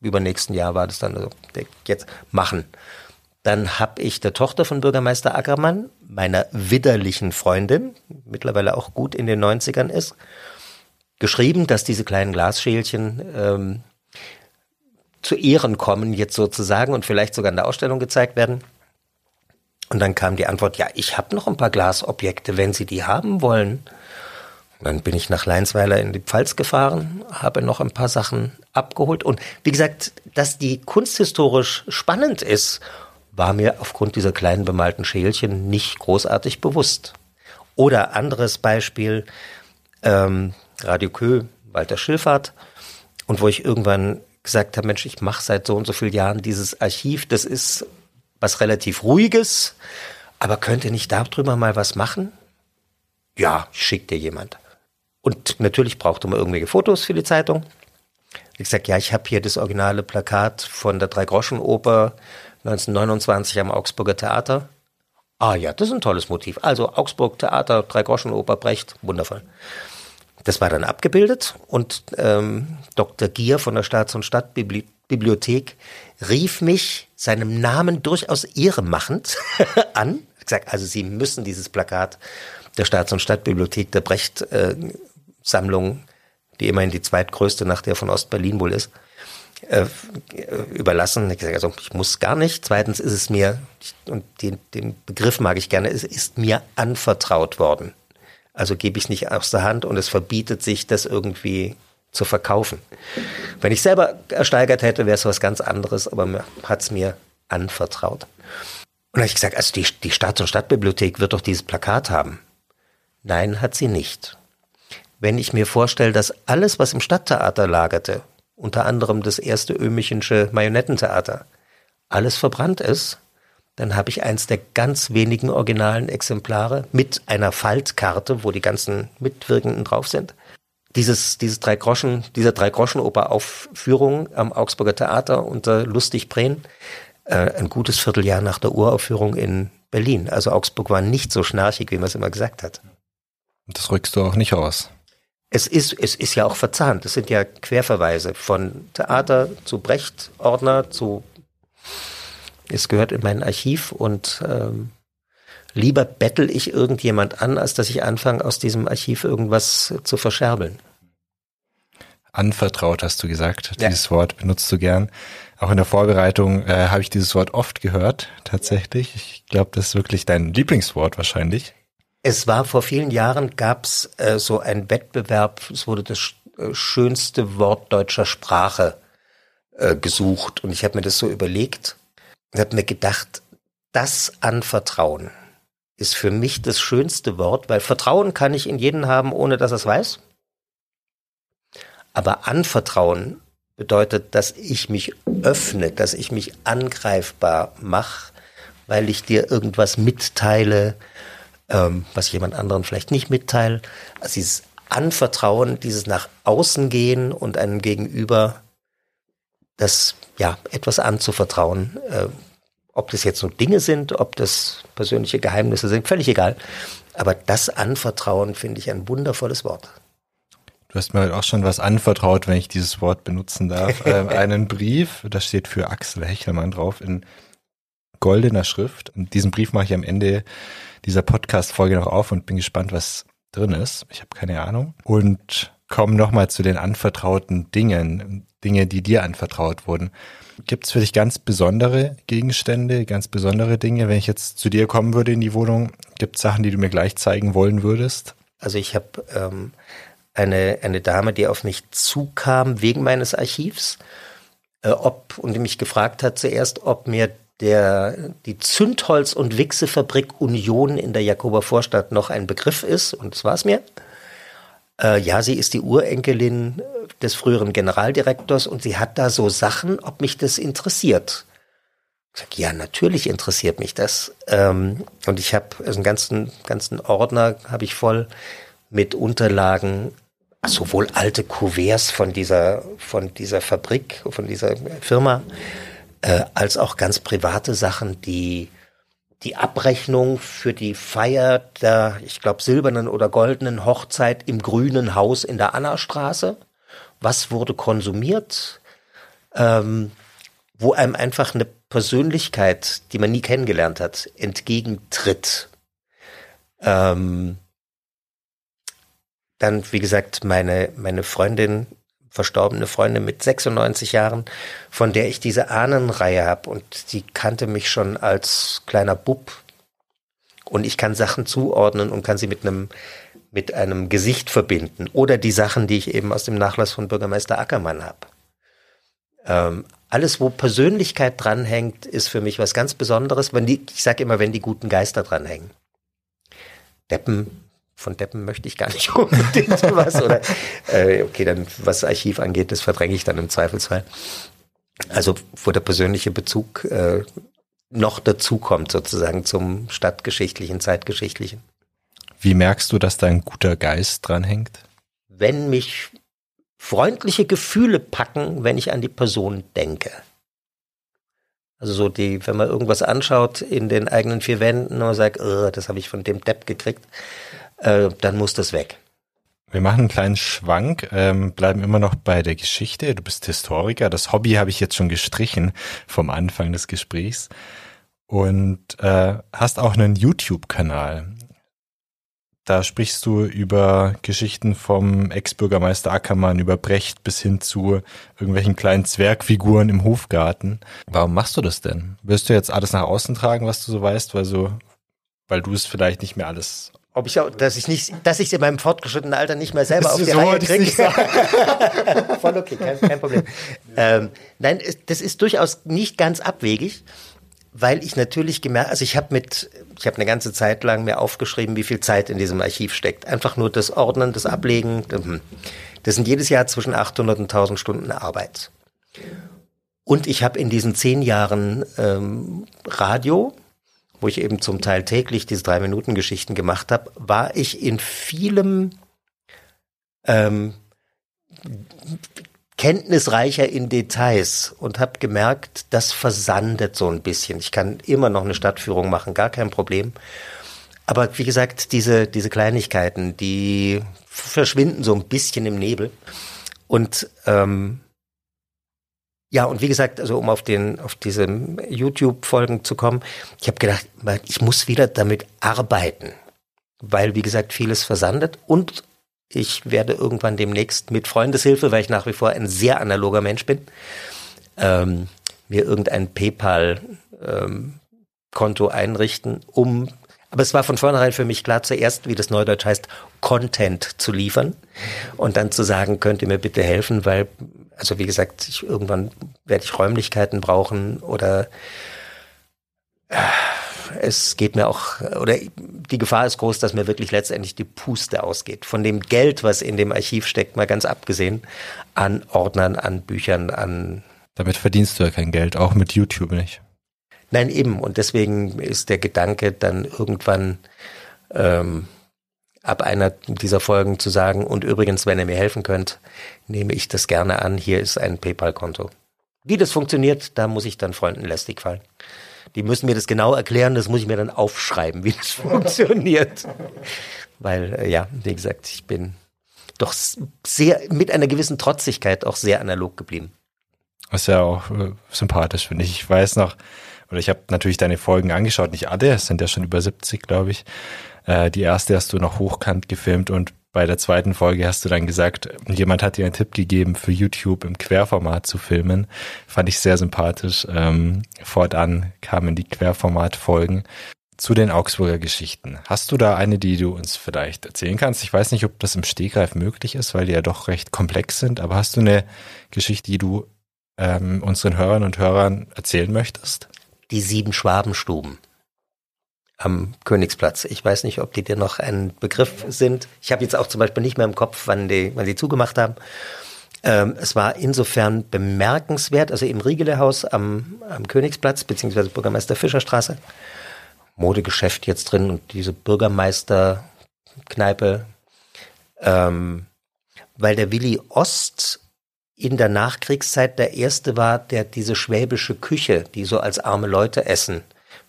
übernächsten Jahr war das dann also jetzt machen. Dann habe ich der Tochter von Bürgermeister Ackermann, meiner widderlichen Freundin, mittlerweile auch gut in den 90ern ist, geschrieben, dass diese kleinen Glasschälchen ähm, zu Ehren kommen, jetzt sozusagen, und vielleicht sogar in der Ausstellung gezeigt werden. Und dann kam die Antwort, ja, ich habe noch ein paar Glasobjekte, wenn Sie die haben wollen. Dann bin ich nach Leinsweiler in die Pfalz gefahren, habe noch ein paar Sachen abgeholt. Und wie gesagt, dass die kunsthistorisch spannend ist war mir aufgrund dieser kleinen bemalten Schälchen nicht großartig bewusst. Oder anderes Beispiel, ähm, Radio Kö, Walter Schilfert, und wo ich irgendwann gesagt habe, Mensch, ich mache seit so und so vielen Jahren dieses Archiv, das ist was relativ Ruhiges, aber könnte nicht darüber mal was machen? Ja, ich schick dir jemand. Und natürlich brauchte man irgendwelche Fotos für die Zeitung. Ich sag, ja, ich habe hier das originale Plakat von der Drei-Groschen-Oper 1929 am Augsburger Theater. Ah ja, das ist ein tolles Motiv. Also Augsburg Theater, Dreigroschenoper, Brecht, wundervoll. Das war dann abgebildet und ähm, Dr. Gier von der Staats- und Stadtbibliothek rief mich seinem Namen durchaus ehremachend an. Ich gesagt, also Sie müssen dieses Plakat der Staats- und Stadtbibliothek der Brecht-Sammlung, die immerhin die zweitgrößte nach der von Ostberlin wohl ist, äh, überlassen. Ich sage, also ich muss gar nicht. Zweitens ist es mir, und den, den Begriff mag ich gerne, es ist mir anvertraut worden. Also gebe ich nicht aus der Hand und es verbietet sich, das irgendwie zu verkaufen. Wenn ich selber ersteigert hätte, wäre es was ganz anderes, aber mir hat es mir anvertraut. Und habe ich gesagt, also die, die Stadt- und Stadtbibliothek wird doch dieses Plakat haben. Nein, hat sie nicht. Wenn ich mir vorstelle, dass alles, was im Stadttheater lagerte, unter anderem das erste Ömichensche Marionettentheater, alles verbrannt ist, dann habe ich eins der ganz wenigen originalen Exemplare mit einer Faltkarte, wo die ganzen Mitwirkenden drauf sind. Dieses, dieses drei Groschen, dieser drei Groschen Oper Aufführung am Augsburger Theater unter Lustig Prehn, äh, ein gutes Vierteljahr nach der Uraufführung in Berlin. Also Augsburg war nicht so schnarchig, wie man es immer gesagt hat. Das rückst du auch nicht aus. Es ist, es ist ja auch verzahnt. Es sind ja Querverweise von Theater zu Brecht-Ordner zu. Es gehört in mein Archiv und ähm, lieber bettel ich irgendjemand an, als dass ich anfange, aus diesem Archiv irgendwas zu verscherbeln. Anvertraut hast du gesagt. Ja. Dieses Wort benutzt du gern. Auch in der Vorbereitung äh, habe ich dieses Wort oft gehört, tatsächlich. Ich glaube, das ist wirklich dein Lieblingswort wahrscheinlich. Es war vor vielen Jahren, gab's äh, so ein Wettbewerb, es wurde das äh, schönste Wort deutscher Sprache äh, gesucht und ich habe mir das so überlegt und habe mir gedacht, das Anvertrauen, ist für mich das schönste Wort, weil Vertrauen kann ich in jeden haben, ohne dass er es weiß. Aber Anvertrauen bedeutet, dass ich mich öffne, dass ich mich angreifbar mache, weil ich dir irgendwas mitteile, ähm, was jemand anderen vielleicht nicht mitteile. Also dieses Anvertrauen, dieses nach außen gehen und einem Gegenüber das ja etwas anzuvertrauen, äh, ob das jetzt nur Dinge sind, ob das persönliche Geheimnisse sind, völlig egal. Aber das Anvertrauen finde ich ein wundervolles Wort. Du hast mir halt auch schon was anvertraut, wenn ich dieses Wort benutzen darf. ähm, einen Brief, da steht für Axel Hechelmann drauf in goldener Schrift. Und diesen Brief mache ich am Ende dieser Podcast-Folge noch auf und bin gespannt, was drin ist. Ich habe keine Ahnung. Und komme nochmal zu den anvertrauten Dingen, Dinge, die dir anvertraut wurden. Gibt es für dich ganz besondere Gegenstände, ganz besondere Dinge? Wenn ich jetzt zu dir kommen würde in die Wohnung, gibt es Sachen, die du mir gleich zeigen wollen würdest? Also ich habe ähm, eine, eine Dame, die auf mich zukam wegen meines Archivs, äh, ob und die mich gefragt hat zuerst, ob mir der die Zündholz- und Wichsefabrik Union in der Jakober Vorstadt noch ein Begriff ist, und das war es mir. Äh, ja, sie ist die Urenkelin des früheren Generaldirektors und sie hat da so Sachen, ob mich das interessiert. Ich sag, ja, natürlich interessiert mich das. Ähm, und ich habe also einen ganzen, ganzen Ordner habe ich voll mit Unterlagen, sowohl alte Kuverts von dieser, von dieser Fabrik, von dieser Firma, äh, als auch ganz private Sachen, die die Abrechnung für die Feier der, ich glaube, silbernen oder goldenen Hochzeit im grünen Haus in der Annastraße. Was wurde konsumiert? Ähm, wo einem einfach eine Persönlichkeit, die man nie kennengelernt hat, entgegentritt. Ähm, dann, wie gesagt, meine, meine Freundin verstorbene Freundin mit 96 Jahren, von der ich diese Ahnenreihe habe und die kannte mich schon als kleiner Bub und ich kann Sachen zuordnen und kann sie mit einem mit einem Gesicht verbinden oder die Sachen, die ich eben aus dem Nachlass von Bürgermeister Ackermann habe. Ähm, alles, wo Persönlichkeit dranhängt, ist für mich was ganz Besonderes. Wenn die, ich sage immer, wenn die guten Geister dranhängen. Deppen von Deppen möchte ich gar nicht unbedingt was. Oder äh, okay, dann was Archiv angeht, das verdränge ich dann im Zweifelsfall. Also wo der persönliche Bezug äh, noch dazukommt, sozusagen zum stadtgeschichtlichen, zeitgeschichtlichen. Wie merkst du, dass da ein guter Geist dranhängt? Wenn mich freundliche Gefühle packen, wenn ich an die Person denke. Also so die, wenn man irgendwas anschaut in den eigenen vier Wänden und sagt, oh, das habe ich von dem Depp gekriegt, äh, dann muss das weg. Wir machen einen kleinen Schwank, ähm, bleiben immer noch bei der Geschichte. Du bist Historiker. Das Hobby habe ich jetzt schon gestrichen vom Anfang des Gesprächs. Und äh, hast auch einen YouTube-Kanal. Da sprichst du über Geschichten vom Ex-Bürgermeister Ackermann, über Brecht bis hin zu irgendwelchen kleinen Zwergfiguren im Hofgarten. Warum machst du das denn? Wirst du jetzt alles nach außen tragen, was du so weißt, weil so, weil du es vielleicht nicht mehr alles ob ich auch, dass ich nicht, dass ich es in meinem fortgeschrittenen Alter nicht mehr selber auf die so Reihe kriege. Voll okay, kein, kein Problem. Ähm, nein, das ist durchaus nicht ganz abwegig, weil ich natürlich gemerkt, also ich habe mit, ich habe eine ganze Zeit lang mir aufgeschrieben, wie viel Zeit in diesem Archiv steckt. Einfach nur das Ordnen, das Ablegen. Hm. Das sind jedes Jahr zwischen 800 und 1000 Stunden Arbeit. Und ich habe in diesen zehn Jahren ähm, Radio, wo ich eben zum Teil täglich diese drei Minuten Geschichten gemacht habe, war ich in vielem ähm, kenntnisreicher in Details und habe gemerkt, das versandet so ein bisschen. Ich kann immer noch eine Stadtführung machen, gar kein Problem. Aber wie gesagt, diese, diese Kleinigkeiten, die verschwinden so ein bisschen im Nebel. Und ähm, ja, und wie gesagt, also um auf den, auf diese YouTube-Folgen zu kommen, ich habe gedacht, ich muss wieder damit arbeiten, weil wie gesagt vieles versandet und ich werde irgendwann demnächst mit Freundeshilfe, weil ich nach wie vor ein sehr analoger Mensch bin, ähm, mir irgendein PayPal-Konto ähm, einrichten, um aber es war von vornherein für mich klar, zuerst, wie das Neudeutsch heißt, Content zu liefern und dann zu sagen, könnt ihr mir bitte helfen, weil also wie gesagt, ich, irgendwann werde ich Räumlichkeiten brauchen oder äh, es geht mir auch, oder die Gefahr ist groß, dass mir wirklich letztendlich die Puste ausgeht. Von dem Geld, was in dem Archiv steckt, mal ganz abgesehen, an Ordnern, an Büchern, an. Damit verdienst du ja kein Geld, auch mit YouTube nicht. Nein, eben. Und deswegen ist der Gedanke dann irgendwann ähm, ab einer dieser Folgen zu sagen, und übrigens, wenn ihr mir helfen könnt, nehme ich das gerne an. Hier ist ein PayPal-Konto. Wie das funktioniert, da muss ich dann Freunden lästig fallen. Die müssen mir das genau erklären, das muss ich mir dann aufschreiben, wie das funktioniert. Weil, äh, ja, wie gesagt, ich bin doch sehr, mit einer gewissen Trotzigkeit auch sehr analog geblieben. Ist ja auch äh, sympathisch, finde ich. Ich weiß noch, oder ich habe natürlich deine Folgen angeschaut, nicht alle, es sind ja schon über 70, glaube ich. Äh, die erste hast du noch hochkant gefilmt und bei der zweiten Folge hast du dann gesagt, jemand hat dir einen Tipp gegeben, für YouTube im Querformat zu filmen. Fand ich sehr sympathisch. Ähm, fortan kamen die Querformat-Folgen zu den Augsburger Geschichten. Hast du da eine, die du uns vielleicht erzählen kannst? Ich weiß nicht, ob das im Stegreif möglich ist, weil die ja doch recht komplex sind, aber hast du eine Geschichte, die du ähm, unseren Hörern und Hörern erzählen möchtest? Die sieben Schwabenstuben am Königsplatz. Ich weiß nicht, ob die dir noch ein Begriff sind. Ich habe jetzt auch zum Beispiel nicht mehr im Kopf, wann die, wann die zugemacht haben. Ähm, es war insofern bemerkenswert, also im Riegelehaus am, am Königsplatz, beziehungsweise Bürgermeister Fischerstraße, Modegeschäft jetzt drin und diese Bürgermeisterkneipe, ähm, weil der Willi Ost in der Nachkriegszeit der erste war, der diese schwäbische Küche, die so als arme Leute essen,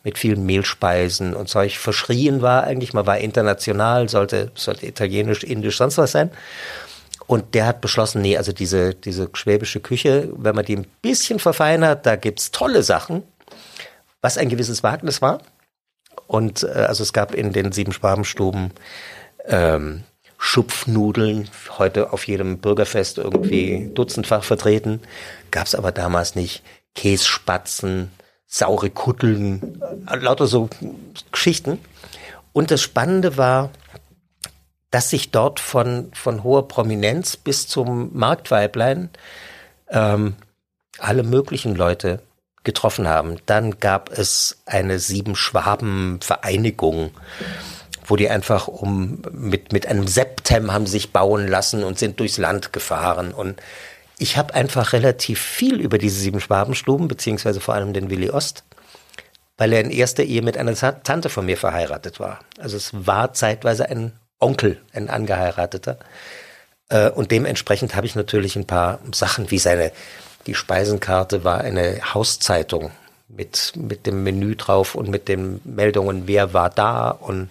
mit vielen Mehlspeisen und solch verschrien war eigentlich. Man war international, sollte, sollte italienisch, indisch, sonst was sein. Und der hat beschlossen, nee, also diese, diese schwäbische Küche, wenn man die ein bisschen verfeinert, da gibt's tolle Sachen, was ein gewisses Wagnis war. Und äh, also es gab in den sieben Schwabenstuben ähm, Schupfnudeln, heute auf jedem Bürgerfest irgendwie dutzendfach vertreten, gab's aber damals nicht. Kässpatzen, saure Kutteln, lauter so Geschichten. Und das Spannende war, dass sich dort von, von hoher Prominenz bis zum Marktweiblein ähm, alle möglichen Leute getroffen haben. Dann gab es eine Sieben-Schwaben-Vereinigung, wo die einfach um mit, mit einem Septem haben sich bauen lassen und sind durchs Land gefahren und ich habe einfach relativ viel über diese sieben Schwabenstuben, beziehungsweise vor allem den Willi Ost, weil er in erster Ehe mit einer Tante von mir verheiratet war. Also es war zeitweise ein Onkel, ein angeheirateter. Äh, und dementsprechend habe ich natürlich ein paar Sachen wie seine, die Speisenkarte war eine Hauszeitung mit, mit dem Menü drauf und mit den Meldungen, wer war da und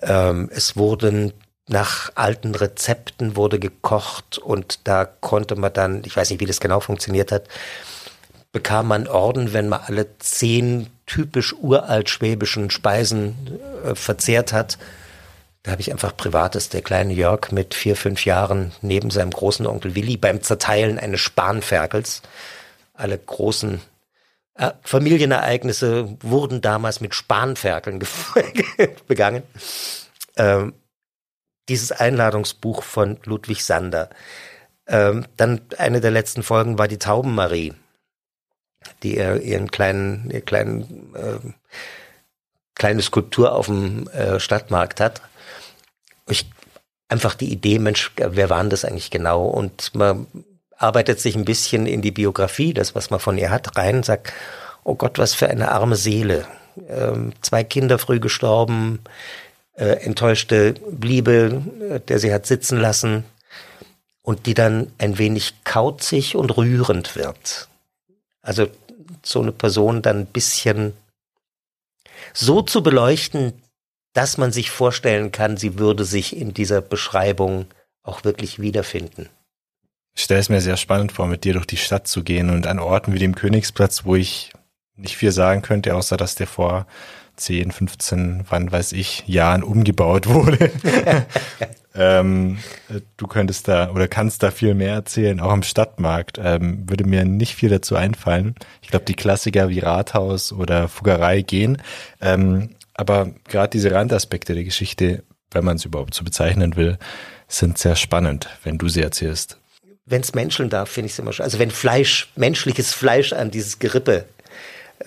ähm, es wurden nach alten Rezepten wurde gekocht und da konnte man dann, ich weiß nicht, wie das genau funktioniert hat, bekam man Orden, wenn man alle zehn typisch uralt schwäbischen Speisen äh, verzehrt hat. Da habe ich einfach Privates, der kleine Jörg mit vier, fünf Jahren neben seinem großen Onkel Willi beim Zerteilen eines Spanferkels. Alle großen äh, Familienereignisse wurden damals mit Spanferkeln begangen. Ähm, dieses Einladungsbuch von Ludwig Sander. Ähm, dann eine der letzten Folgen war die Taubenmarie, die er ihren kleinen, ihr kleinen, äh, kleine Skulptur auf dem äh, Stadtmarkt hat. Ich einfach die Idee, Mensch, wer waren das eigentlich genau? Und man arbeitet sich ein bisschen in die Biografie, das, was man von ihr hat, rein, sagt, oh Gott, was für eine arme Seele. Ähm, zwei Kinder früh gestorben, äh, enttäuschte Liebe, äh, der sie hat sitzen lassen und die dann ein wenig kauzig und rührend wird. Also so eine Person dann ein bisschen so zu beleuchten, dass man sich vorstellen kann, sie würde sich in dieser Beschreibung auch wirklich wiederfinden. Ich stelle es mir sehr spannend vor, mit dir durch die Stadt zu gehen und an Orten wie dem Königsplatz, wo ich nicht viel sagen könnte, außer dass der vor 10, 15, wann weiß ich, Jahren umgebaut wurde. ähm, du könntest da oder kannst da viel mehr erzählen, auch am Stadtmarkt. Ähm, würde mir nicht viel dazu einfallen. Ich glaube, die Klassiker wie Rathaus oder Fuggerei gehen. Ähm, aber gerade diese Randaspekte der Geschichte, wenn man es überhaupt so bezeichnen will, sind sehr spannend, wenn du sie erzählst. Wenn es menscheln darf, finde ich es immer schon. Also wenn Fleisch, menschliches Fleisch an dieses Gerippe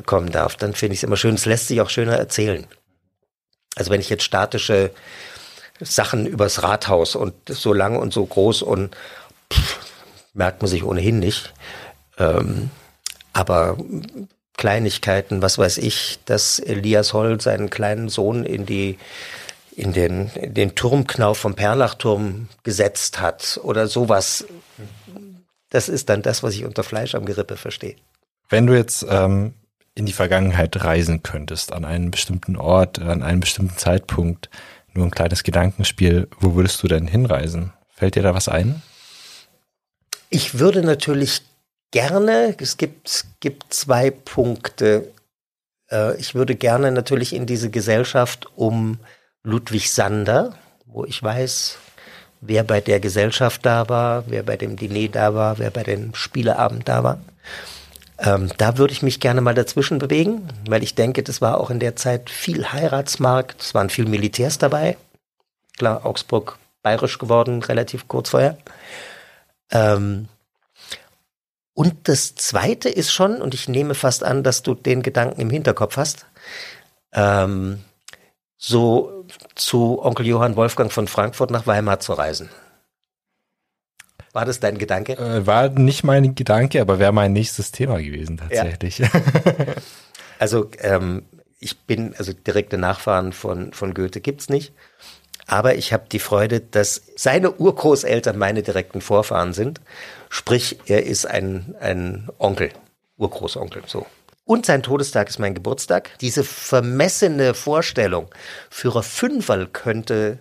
kommen darf, dann finde ich es immer schön. Es lässt sich auch schöner erzählen. Also wenn ich jetzt statische Sachen übers Rathaus und so lang und so groß und pff, merkt man sich ohnehin nicht. Ähm, aber Kleinigkeiten, was weiß ich, dass Elias Holl seinen kleinen Sohn in die in den, in den Turmknauf vom Perlachturm gesetzt hat oder sowas. Das ist dann das, was ich unter Fleisch am Gerippe verstehe. Wenn du jetzt ähm, in die Vergangenheit reisen könntest, an einen bestimmten Ort, an einen bestimmten Zeitpunkt, nur ein kleines Gedankenspiel, wo würdest du denn hinreisen? Fällt dir da was ein? Ich würde natürlich gerne, es gibt, gibt zwei Punkte. Äh, ich würde gerne natürlich in diese Gesellschaft um Ludwig Sander, wo ich weiß, wer bei der Gesellschaft da war, wer bei dem Diner da war, wer bei dem Spieleabend da war. Ähm, da würde ich mich gerne mal dazwischen bewegen, weil ich denke, das war auch in der Zeit viel Heiratsmarkt, es waren viel Militärs dabei. Klar, Augsburg bayerisch geworden, relativ kurz vorher. Ähm, und das Zweite ist schon, und ich nehme fast an, dass du den Gedanken im Hinterkopf hast, ähm, so zu Onkel Johann Wolfgang von Frankfurt nach Weimar zu reisen. War das dein Gedanke? Äh, war nicht mein Gedanke, aber wäre mein nächstes Thema gewesen tatsächlich. Ja. also ähm, ich bin, also direkte Nachfahren von, von Goethe gibt's nicht. Aber ich habe die Freude, dass seine Urgroßeltern meine direkten Vorfahren sind. Sprich, er ist ein, ein Onkel, Urgroßonkel, so. Und sein Todestag ist mein Geburtstag. Diese vermessene Vorstellung, Führer Fünferl könnte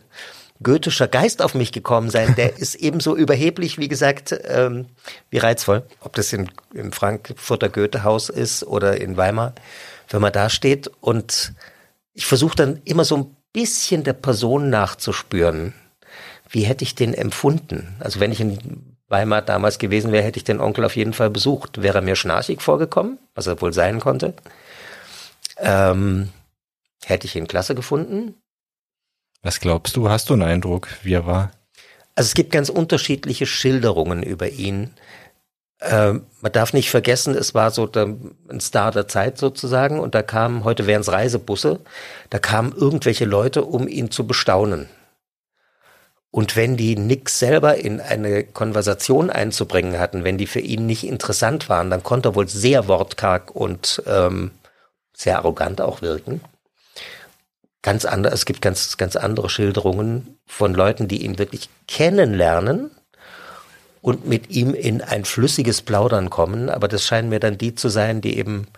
goethischer Geist auf mich gekommen sein, der ist ebenso überheblich, wie gesagt, ähm, wie reizvoll. Ob das in, im Frankfurter Goethehaus ist oder in Weimar, wenn man da steht. Und ich versuche dann immer so ein bisschen der Person nachzuspüren. Wie hätte ich den empfunden? Also wenn ich in Weimar damals gewesen wäre, hätte ich den Onkel auf jeden Fall besucht. Wäre er mir schnarchig vorgekommen, was er wohl sein konnte. Ähm, hätte ich ihn klasse gefunden. Was glaubst du? Hast du einen Eindruck, wie er war? Also es gibt ganz unterschiedliche Schilderungen über ihn. Ähm, man darf nicht vergessen, es war so der, ein Star der Zeit sozusagen und da kamen, heute wären es Reisebusse, da kamen irgendwelche Leute, um ihn zu bestaunen. Und wenn die nix selber in eine Konversation einzubringen hatten, wenn die für ihn nicht interessant waren, dann konnte er wohl sehr wortkarg und ähm, sehr arrogant auch wirken. Ganz andere, es gibt ganz, ganz andere Schilderungen von Leuten, die ihn wirklich kennenlernen und mit ihm in ein flüssiges Plaudern kommen. Aber das scheinen mir dann die zu sein, die eben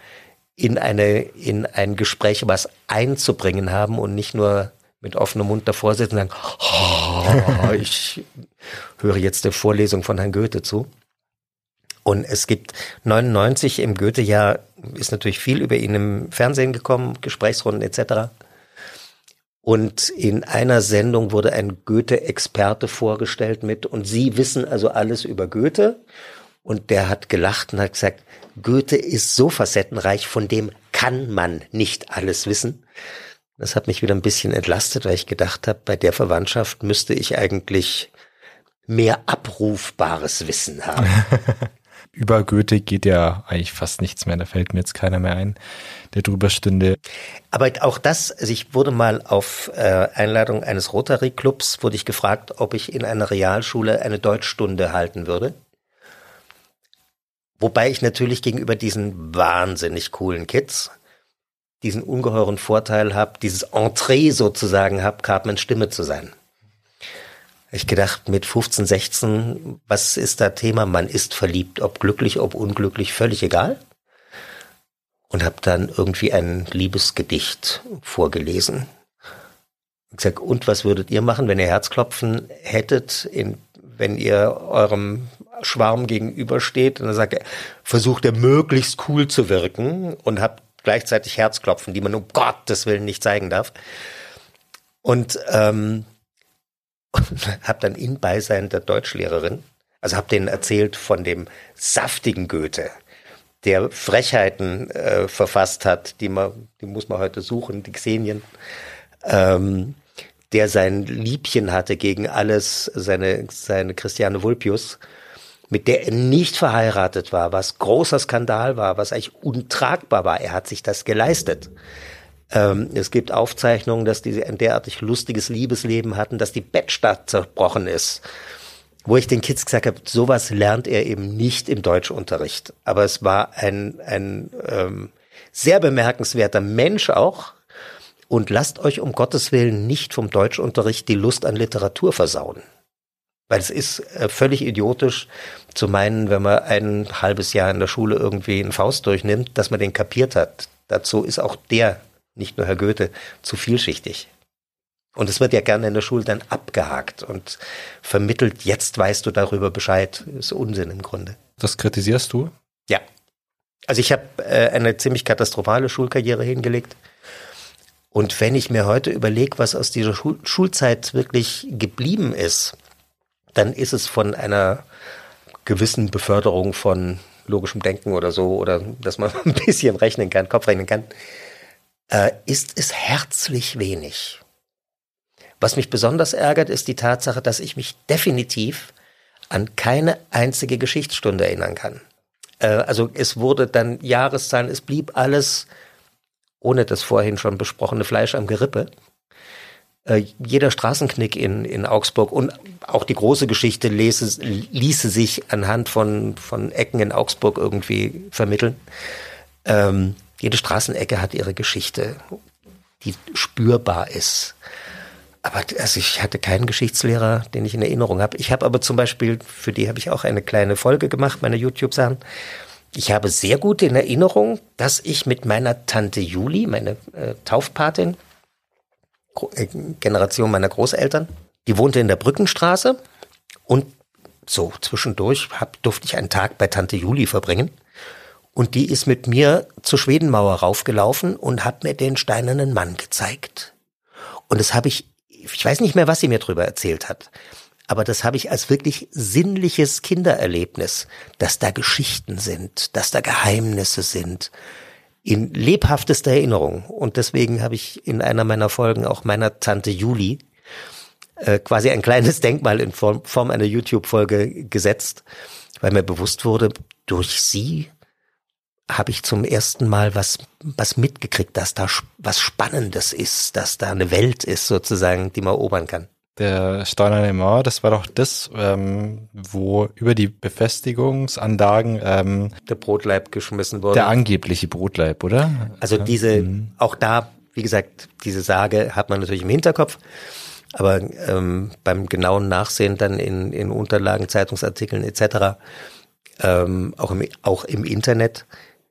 in eine, in ein Gespräch was einzubringen haben und nicht nur mit offenem Mund davor sitzen und sagen, oh, ich höre jetzt der Vorlesung von Herrn Goethe zu. Und es gibt 99 im Goethe-Jahr ist natürlich viel über ihn im Fernsehen gekommen, Gesprächsrunden etc. Und in einer Sendung wurde ein Goethe-Experte vorgestellt mit, und Sie wissen also alles über Goethe. Und der hat gelacht und hat gesagt, Goethe ist so facettenreich, von dem kann man nicht alles wissen. Das hat mich wieder ein bisschen entlastet, weil ich gedacht habe, bei der Verwandtschaft müsste ich eigentlich mehr abrufbares Wissen haben. über Goethe geht ja eigentlich fast nichts mehr. Da fällt mir jetzt keiner mehr ein, der drüber stünde. Aber auch das, also ich wurde mal auf äh, Einladung eines Rotary Clubs, wurde ich gefragt, ob ich in einer Realschule eine Deutschstunde halten würde. Wobei ich natürlich gegenüber diesen wahnsinnig coolen Kids diesen ungeheuren Vorteil habe, dieses Entree sozusagen habe, Cartmans Stimme zu sein ich gedacht, mit 15, 16, was ist da Thema? Man ist verliebt, ob glücklich, ob unglücklich, völlig egal. Und habe dann irgendwie ein Liebesgedicht vorgelesen. Und gesagt, und was würdet ihr machen, wenn ihr Herzklopfen hättet, in, wenn ihr eurem Schwarm gegenübersteht? Und dann sagt er, versucht er möglichst cool zu wirken und habt gleichzeitig Herzklopfen, die man um Gottes Willen nicht zeigen darf. Und ähm, und habe dann in Beisein der Deutschlehrerin, also habe denen erzählt von dem saftigen Goethe, der Frechheiten äh, verfasst hat, die man, die muss man heute suchen, die Xenien, ähm, der sein Liebchen hatte gegen alles, seine, seine Christiane Vulpius mit der er nicht verheiratet war, was großer Skandal war, was eigentlich untragbar war. Er hat sich das geleistet. Ähm, es gibt Aufzeichnungen, dass die ein derartig lustiges Liebesleben hatten, dass die Bettstadt zerbrochen ist. Wo ich den Kids gesagt habe, sowas lernt er eben nicht im Deutschunterricht. Aber es war ein, ein ähm, sehr bemerkenswerter Mensch auch. Und lasst euch um Gottes Willen nicht vom Deutschunterricht die Lust an Literatur versauen. Weil es ist äh, völlig idiotisch zu meinen, wenn man ein halbes Jahr in der Schule irgendwie einen Faust durchnimmt, dass man den kapiert hat. Dazu ist auch der, nicht nur Herr Goethe, zu vielschichtig. Und es wird ja gerne in der Schule dann abgehakt und vermittelt, jetzt weißt du darüber Bescheid. Ist Unsinn im Grunde. Das kritisierst du? Ja. Also ich habe äh, eine ziemlich katastrophale Schulkarriere hingelegt. Und wenn ich mir heute überlege, was aus dieser Schul Schulzeit wirklich geblieben ist, dann ist es von einer gewissen Beförderung von logischem Denken oder so, oder dass man ein bisschen rechnen kann, Kopf rechnen kann, äh, ist es herzlich wenig. Was mich besonders ärgert, ist die Tatsache, dass ich mich definitiv an keine einzige Geschichtsstunde erinnern kann. Äh, also es wurde dann Jahreszahlen, es blieb alles ohne das vorhin schon besprochene Fleisch am Gerippe. Äh, jeder Straßenknick in, in Augsburg und auch die große Geschichte ließe, ließe sich anhand von, von Ecken in Augsburg irgendwie vermitteln. Ähm, jede Straßenecke hat ihre Geschichte, die spürbar ist. Aber also ich hatte keinen Geschichtslehrer, den ich in Erinnerung habe. Ich habe aber zum Beispiel, für die habe ich auch eine kleine Folge gemacht, meine YouTube-Sachen. Ich habe sehr gut in Erinnerung, dass ich mit meiner Tante Juli, meine äh, Taufpatin, äh, Generation meiner Großeltern. Die wohnte in der Brückenstraße und so zwischendurch hab, durfte ich einen Tag bei Tante Juli verbringen. Und die ist mit mir zur Schwedenmauer raufgelaufen und hat mir den steinernen Mann gezeigt. Und das habe ich, ich weiß nicht mehr, was sie mir drüber erzählt hat, aber das habe ich als wirklich sinnliches Kindererlebnis, dass da Geschichten sind, dass da Geheimnisse sind, in lebhaftester Erinnerung. Und deswegen habe ich in einer meiner Folgen auch meiner Tante Juli äh, quasi ein kleines Denkmal in Form, Form einer YouTube-Folge gesetzt, weil mir bewusst wurde, durch sie habe ich zum ersten Mal was, was mitgekriegt, dass da was Spannendes ist, dass da eine Welt ist sozusagen, die man erobern kann. Der Steinerne Mauer, das war doch das, ähm, wo über die Befestigungsanlagen ähm, der Brotleib geschmissen wurde. Der angebliche Brotleib, oder? Also diese, mhm. auch da, wie gesagt, diese Sage hat man natürlich im Hinterkopf, aber ähm, beim genauen Nachsehen dann in, in Unterlagen, Zeitungsartikeln etc., ähm, auch, im, auch im Internet,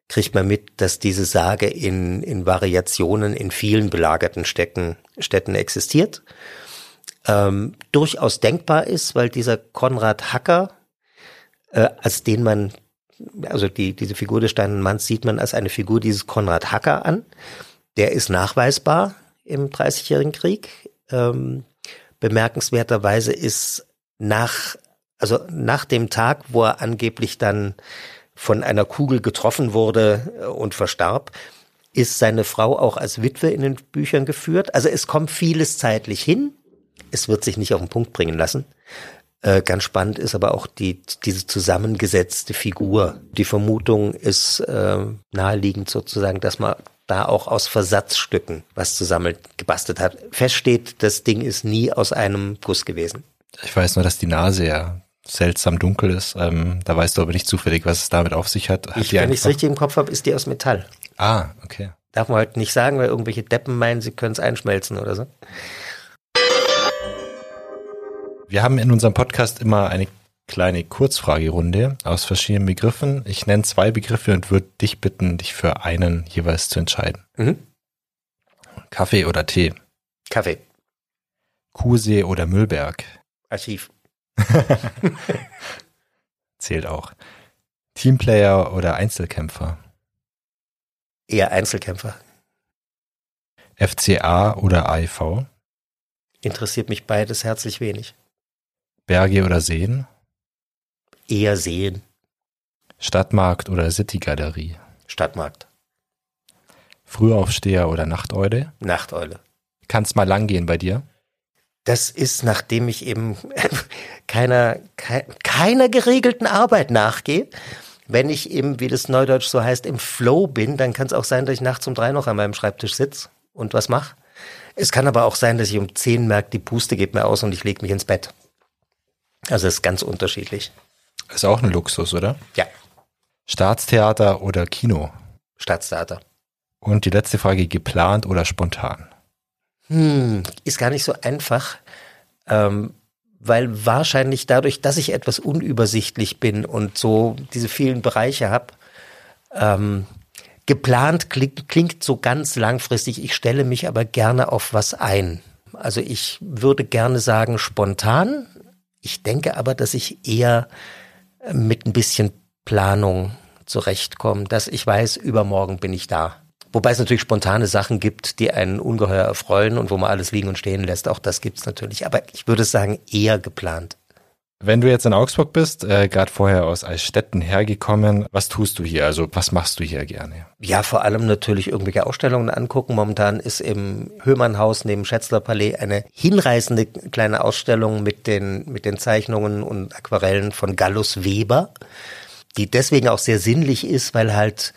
kriegt man mit, dass diese Sage in, in Variationen in vielen belagerten Städten, Städten existiert ähm, durchaus denkbar ist, weil dieser Konrad Hacker, äh, als den man, also die, diese Figur des Steinernen Manns sieht man als eine Figur dieses Konrad Hacker an. Der ist nachweisbar im Dreißigjährigen Krieg. Ähm, bemerkenswerterweise ist nach, also nach dem Tag, wo er angeblich dann von einer Kugel getroffen wurde und verstarb, ist seine Frau auch als Witwe in den Büchern geführt. Also es kommt vieles zeitlich hin. Es wird sich nicht auf den Punkt bringen lassen. Äh, ganz spannend ist aber auch die, diese zusammengesetzte Figur. Die Vermutung ist äh, naheliegend sozusagen, dass man da auch aus Versatzstücken was zusammen gebastelt hat. Feststeht, das Ding ist nie aus einem Guss gewesen. Ich weiß nur, dass die Nase ja seltsam dunkel ist. Ähm, da weißt du aber nicht zufällig, was es damit auf sich hat. hat ich, wenn ich es richtig im Kopf habe, ist die aus Metall. Ah, okay. Darf man halt nicht sagen, weil irgendwelche Deppen meinen, sie können es einschmelzen oder so. Wir haben in unserem Podcast immer eine kleine Kurzfragerunde aus verschiedenen Begriffen. Ich nenne zwei Begriffe und würde dich bitten, dich für einen jeweils zu entscheiden. Mhm. Kaffee oder Tee? Kaffee. Kuhsee oder Müllberg? Archiv. Zählt auch. Teamplayer oder Einzelkämpfer? Eher Einzelkämpfer. FCA oder AIV? Interessiert mich beides herzlich wenig. Berge oder Seen? Eher Seen. Stadtmarkt oder Citygalerie? Stadtmarkt. Frühaufsteher oder Nachteule? Nachteule. Kannst mal lang gehen bei dir? Das ist, nachdem ich eben keiner, ke keiner geregelten Arbeit nachgehe. Wenn ich eben, wie das Neudeutsch so heißt, im Flow bin, dann kann es auch sein, dass ich nachts um drei noch an meinem Schreibtisch sitze und was mache. Es kann aber auch sein, dass ich um zehn merke, die Puste geht mir aus und ich lege mich ins Bett. Also es ist ganz unterschiedlich. Ist auch ein Luxus, oder? Ja, Staatstheater oder Kino? Staatstheater. Und die letzte Frage, geplant oder spontan? Hm, ist gar nicht so einfach, ähm, weil wahrscheinlich dadurch, dass ich etwas unübersichtlich bin und so diese vielen Bereiche habe, ähm, geplant klingt, klingt so ganz langfristig. Ich stelle mich aber gerne auf was ein. Also ich würde gerne sagen spontan. Ich denke aber, dass ich eher mit ein bisschen Planung zurechtkomme, dass ich weiß, übermorgen bin ich da. Wobei es natürlich spontane Sachen gibt, die einen ungeheuer erfreuen und wo man alles liegen und stehen lässt. Auch das gibt's natürlich. Aber ich würde sagen, eher geplant. Wenn du jetzt in Augsburg bist, äh, gerade vorher aus Eichstätten hergekommen, was tust du hier? Also was machst du hier gerne? Ja, vor allem natürlich irgendwelche Ausstellungen angucken. Momentan ist im Höhmannhaus neben Schätzler Palais eine hinreißende kleine Ausstellung mit den, mit den Zeichnungen und Aquarellen von Gallus Weber, die deswegen auch sehr sinnlich ist, weil halt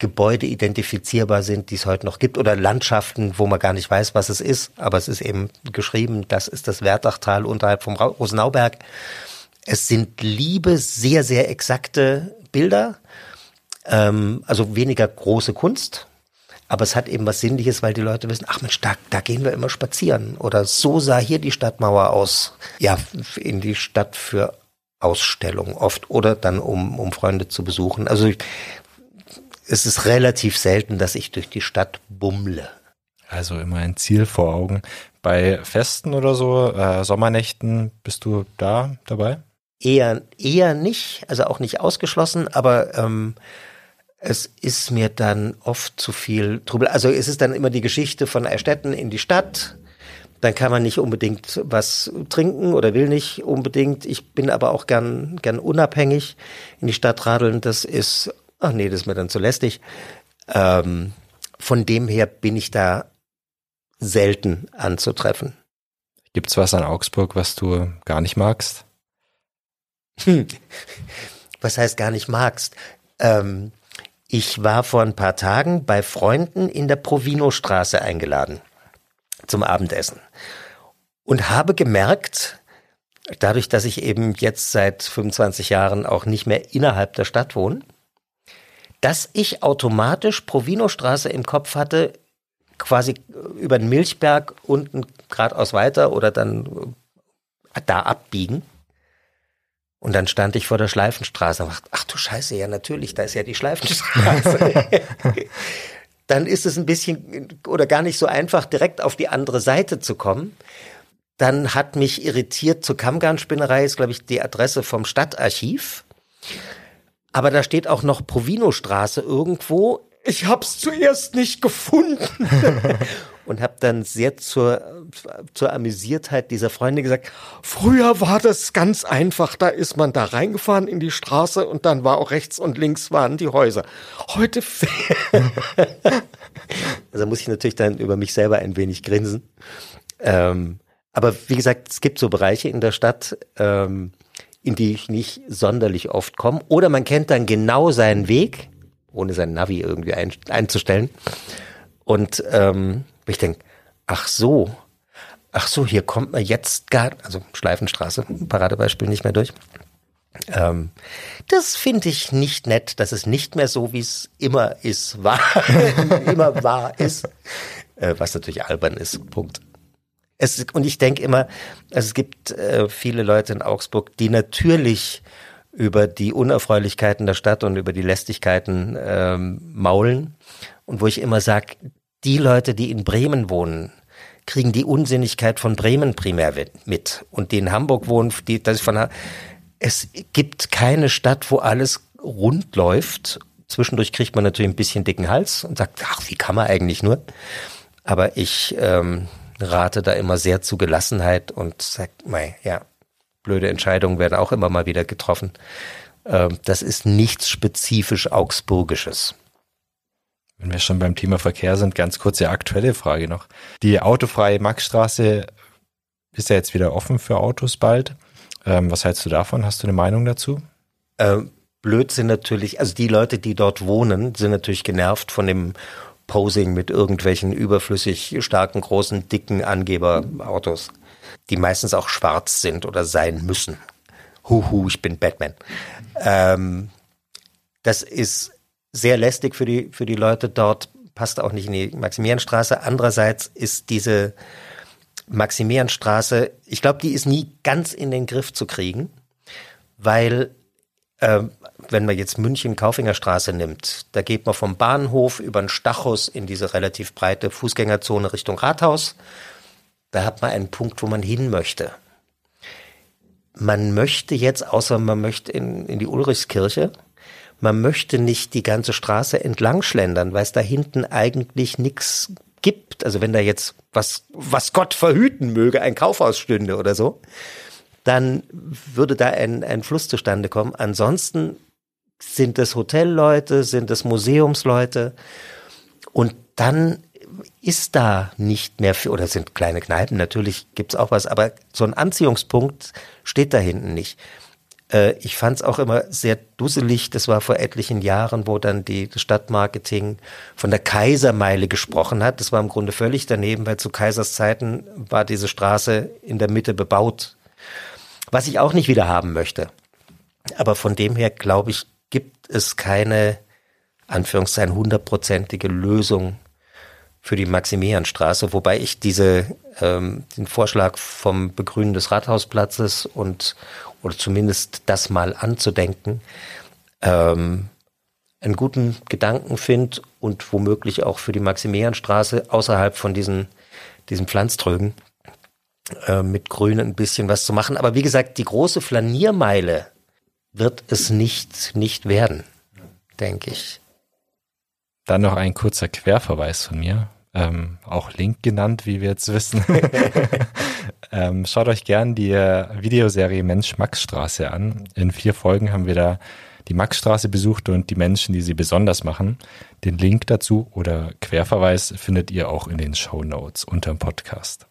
Gebäude identifizierbar sind, die es heute noch gibt, oder Landschaften, wo man gar nicht weiß, was es ist, aber es ist eben geschrieben, das ist das Wertachtal unterhalb vom Rosenauberg. Es sind liebe, sehr, sehr exakte Bilder, ähm, also weniger große Kunst, aber es hat eben was Sinnliches, weil die Leute wissen, ach Mensch, da, da gehen wir immer spazieren. Oder so sah hier die Stadtmauer aus. Ja, in die Stadt für Ausstellungen oft oder dann um, um Freunde zu besuchen. Also es ist relativ selten, dass ich durch die Stadt bummle. Also immer ein Ziel vor Augen. Bei Festen oder so, äh, Sommernächten, bist du da dabei? Eher, eher nicht, also auch nicht ausgeschlossen, aber ähm, es ist mir dann oft zu viel Trubel. Also es ist dann immer die Geschichte von Erstetten in die Stadt. Dann kann man nicht unbedingt was trinken oder will nicht unbedingt. Ich bin aber auch gern, gern unabhängig in die Stadt radeln. Das ist ach nee, das ist mir dann zu lästig. Ähm, von dem her bin ich da selten anzutreffen. Gibt's was an Augsburg, was du gar nicht magst? Hm. Was heißt gar nicht magst? Ähm, ich war vor ein paar Tagen bei Freunden in der Provino-Straße eingeladen zum Abendessen und habe gemerkt, dadurch, dass ich eben jetzt seit 25 Jahren auch nicht mehr innerhalb der Stadt wohne, dass ich automatisch Provino-Straße im Kopf hatte, quasi über den Milchberg unten geradeaus weiter oder dann äh, da abbiegen. Und dann stand ich vor der Schleifenstraße und dachte, ach du Scheiße, ja natürlich, da ist ja die Schleifenstraße. dann ist es ein bisschen oder gar nicht so einfach, direkt auf die andere Seite zu kommen. Dann hat mich irritiert zur Kammgarnspinnerei, ist glaube ich die Adresse vom Stadtarchiv. Aber da steht auch noch Provino-Straße irgendwo. Ich hab's zuerst nicht gefunden. und habe dann sehr zur, zur Amüsiertheit dieser Freunde gesagt, früher war das ganz einfach, da ist man da reingefahren in die Straße und dann war auch rechts und links waren die Häuser. Heute Also muss ich natürlich dann über mich selber ein wenig grinsen. Ähm, aber wie gesagt, es gibt so Bereiche in der Stadt, ähm, in die ich nicht sonderlich oft komme. Oder man kennt dann genau seinen Weg, ohne sein Navi irgendwie ein, einzustellen. Und ähm, ich denke, ach so, ach so, hier kommt man jetzt gar, also Schleifenstraße, Paradebeispiel nicht mehr durch. Ähm, das finde ich nicht nett, dass es nicht mehr so, wie es immer ist, war, immer wahr ist, äh, was natürlich albern ist. Punkt. Es, und ich denke immer, also es gibt äh, viele Leute in Augsburg, die natürlich über die Unerfreulichkeiten der Stadt und über die Lästigkeiten ähm, maulen. Und wo ich immer sage, die Leute, die in Bremen wohnen, kriegen die Unsinnigkeit von Bremen primär mit. Und die in Hamburg wohnen, die, das ist von, es gibt keine Stadt, wo alles rund läuft. Zwischendurch kriegt man natürlich ein bisschen dicken Hals und sagt, ach, wie kann man eigentlich nur? Aber ich ähm, rate da immer sehr zu Gelassenheit und sage, mei, ja, blöde Entscheidungen werden auch immer mal wieder getroffen. Ähm, das ist nichts spezifisch Augsburgisches. Wenn wir schon beim Thema Verkehr sind, ganz kurze aktuelle Frage noch. Die autofreie Maxstraße ist ja jetzt wieder offen für Autos bald. Ähm, was hältst du davon? Hast du eine Meinung dazu? Ähm, blöd sind natürlich, also die Leute, die dort wohnen, sind natürlich genervt von dem Posing mit irgendwelchen überflüssig starken, großen, dicken Angeberautos, die meistens auch schwarz sind oder sein müssen. Huhu, ich bin Batman. Ähm, das ist sehr lästig für die, für die Leute dort, passt auch nicht in die Maximilianstraße. Andererseits ist diese Maximilianstraße, ich glaube, die ist nie ganz in den Griff zu kriegen, weil äh, wenn man jetzt München Kaufingerstraße nimmt, da geht man vom Bahnhof über den Stachus in diese relativ breite Fußgängerzone Richtung Rathaus. Da hat man einen Punkt, wo man hin möchte. Man möchte jetzt, außer man möchte in, in die Ulrichskirche, man möchte nicht die ganze Straße entlang schlendern, weil es da hinten eigentlich nichts gibt. Also wenn da jetzt was, was Gott verhüten möge, ein Kaufhaus stünde oder so, dann würde da ein, ein Fluss zustande kommen. Ansonsten sind es Hotelleute, sind es Museumsleute und dann ist da nicht mehr für, oder sind kleine Kneipen, natürlich gibt's auch was, aber so ein Anziehungspunkt steht da hinten nicht. Äh, ich fand's auch immer sehr dusselig, das war vor etlichen Jahren, wo dann die Stadtmarketing von der Kaisermeile gesprochen hat. Das war im Grunde völlig daneben, weil zu Kaisers Zeiten war diese Straße in der Mitte bebaut was ich auch nicht wieder haben möchte. Aber von dem her, glaube ich, gibt es keine, Anführungszeichen, hundertprozentige Lösung für die Maximilianstraße, wobei ich diese, ähm, den Vorschlag vom Begrünen des Rathausplatzes und, oder zumindest das mal anzudenken, ähm, einen guten Gedanken finde und womöglich auch für die Maximilianstraße außerhalb von diesen, diesen Pflanztrögen äh, mit Grün ein bisschen was zu machen. Aber wie gesagt, die große Flaniermeile wird es nicht, nicht werden, denke ich. Dann noch ein kurzer Querverweis von mir. Ähm, auch Link genannt, wie wir jetzt wissen. ähm, schaut euch gern die äh, Videoserie Mensch Maxstraße an. In vier Folgen haben wir da die Maxstraße besucht und die Menschen, die sie besonders machen. Den Link dazu oder Querverweis findet ihr auch in den Show Notes unter dem Podcast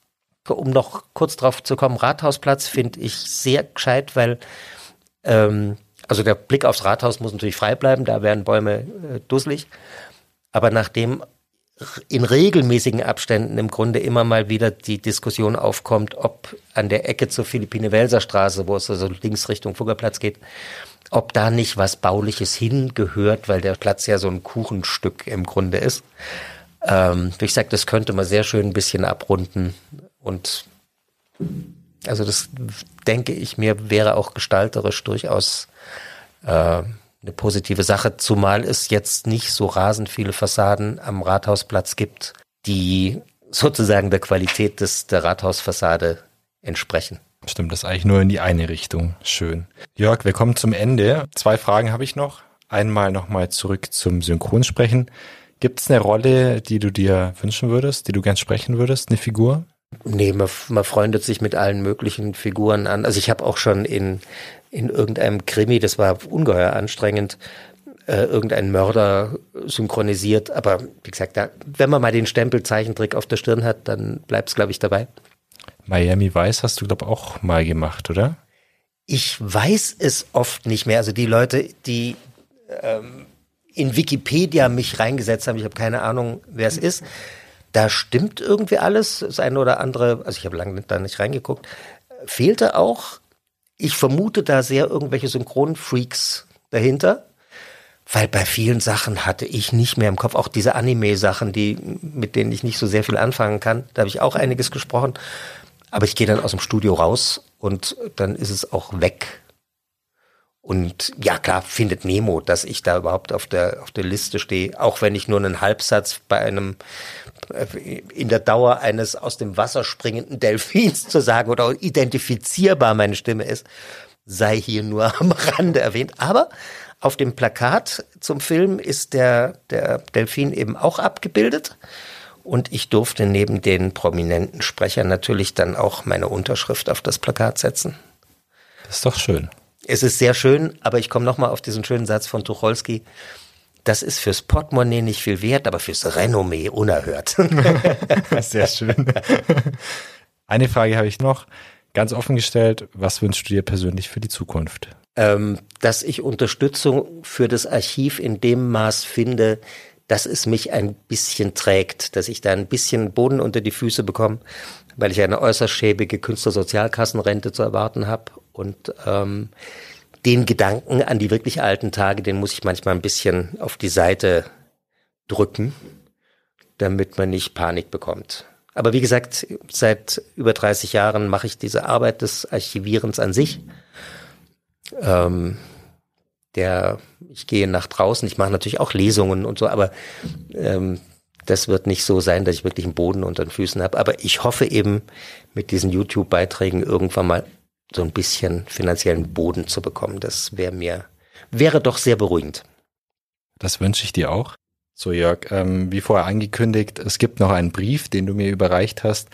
um noch kurz drauf zu kommen, Rathausplatz finde ich sehr gescheit, weil ähm, also der Blick aufs Rathaus muss natürlich frei bleiben, da werden Bäume äh, dusselig. Aber nachdem in regelmäßigen Abständen im Grunde immer mal wieder die Diskussion aufkommt, ob an der Ecke zur Philippine-Welser Straße, wo es also links Richtung Fuggerplatz geht, ob da nicht was Bauliches hingehört, weil der Platz ja so ein Kuchenstück im Grunde ist. Ähm, wie gesagt, das könnte man sehr schön ein bisschen abrunden und also das denke ich mir wäre auch gestalterisch durchaus äh, eine positive Sache, zumal es jetzt nicht so rasend viele Fassaden am Rathausplatz gibt, die sozusagen der Qualität des, der Rathausfassade entsprechen. Stimmt, das ist eigentlich nur in die eine Richtung. Schön. Jörg, wir kommen zum Ende. Zwei Fragen habe ich noch. Einmal nochmal zurück zum Synchronsprechen. Gibt es eine Rolle, die du dir wünschen würdest, die du gern sprechen würdest, eine Figur? Nee, man, man freundet sich mit allen möglichen Figuren an. Also ich habe auch schon in, in irgendeinem Krimi, das war ungeheuer anstrengend, äh, irgendeinen Mörder synchronisiert. Aber wie gesagt, da, wenn man mal den Stempel Zeichentrick auf der Stirn hat, dann bleibt es, glaube ich, dabei. Miami Vice hast du, glaube ich, auch mal gemacht, oder? Ich weiß es oft nicht mehr. Also die Leute, die ähm, in Wikipedia mich reingesetzt haben, ich habe keine Ahnung, wer es ist da stimmt irgendwie alles. Das eine oder andere, also ich habe lange da nicht reingeguckt, fehlte auch. Ich vermute da sehr irgendwelche Synchronfreaks dahinter. Weil bei vielen Sachen hatte ich nicht mehr im Kopf, auch diese Anime-Sachen, die, mit denen ich nicht so sehr viel anfangen kann. Da habe ich auch einiges gesprochen. Aber ich gehe dann aus dem Studio raus und dann ist es auch weg. Und ja, klar, findet Nemo, dass ich da überhaupt auf der, auf der Liste stehe, auch wenn ich nur einen Halbsatz bei einem, äh, in der Dauer eines aus dem Wasser springenden Delfins zu sagen oder identifizierbar meine Stimme ist, sei hier nur am Rande erwähnt. Aber auf dem Plakat zum Film ist der, der Delfin eben auch abgebildet. Und ich durfte neben den prominenten Sprechern natürlich dann auch meine Unterschrift auf das Plakat setzen. Das ist doch schön es ist sehr schön, aber ich komme nochmal auf diesen schönen Satz von Tucholsky. Das ist fürs Portemonnaie nicht viel wert, aber fürs Renommee unerhört. sehr schön. Eine Frage habe ich noch. Ganz offen gestellt, was wünschst du dir persönlich für die Zukunft? Ähm, dass ich Unterstützung für das Archiv in dem Maß finde, dass es mich ein bisschen trägt, dass ich da ein bisschen Boden unter die Füße bekomme, weil ich eine äußerst schäbige Künstlersozialkassenrente zu erwarten habe und ähm, den Gedanken an die wirklich alten Tage, den muss ich manchmal ein bisschen auf die Seite drücken, damit man nicht Panik bekommt. Aber wie gesagt, seit über 30 Jahren mache ich diese Arbeit des Archivierens an sich. Ähm, der, ich gehe nach draußen, ich mache natürlich auch Lesungen und so, aber ähm, das wird nicht so sein, dass ich wirklich einen Boden unter den Füßen habe. Aber ich hoffe eben mit diesen YouTube-Beiträgen irgendwann mal so ein bisschen finanziellen Boden zu bekommen. Das wäre mir, wäre doch sehr beruhigend. Das wünsche ich dir auch. So, Jörg, ähm, wie vorher angekündigt, es gibt noch einen Brief, den du mir überreicht hast.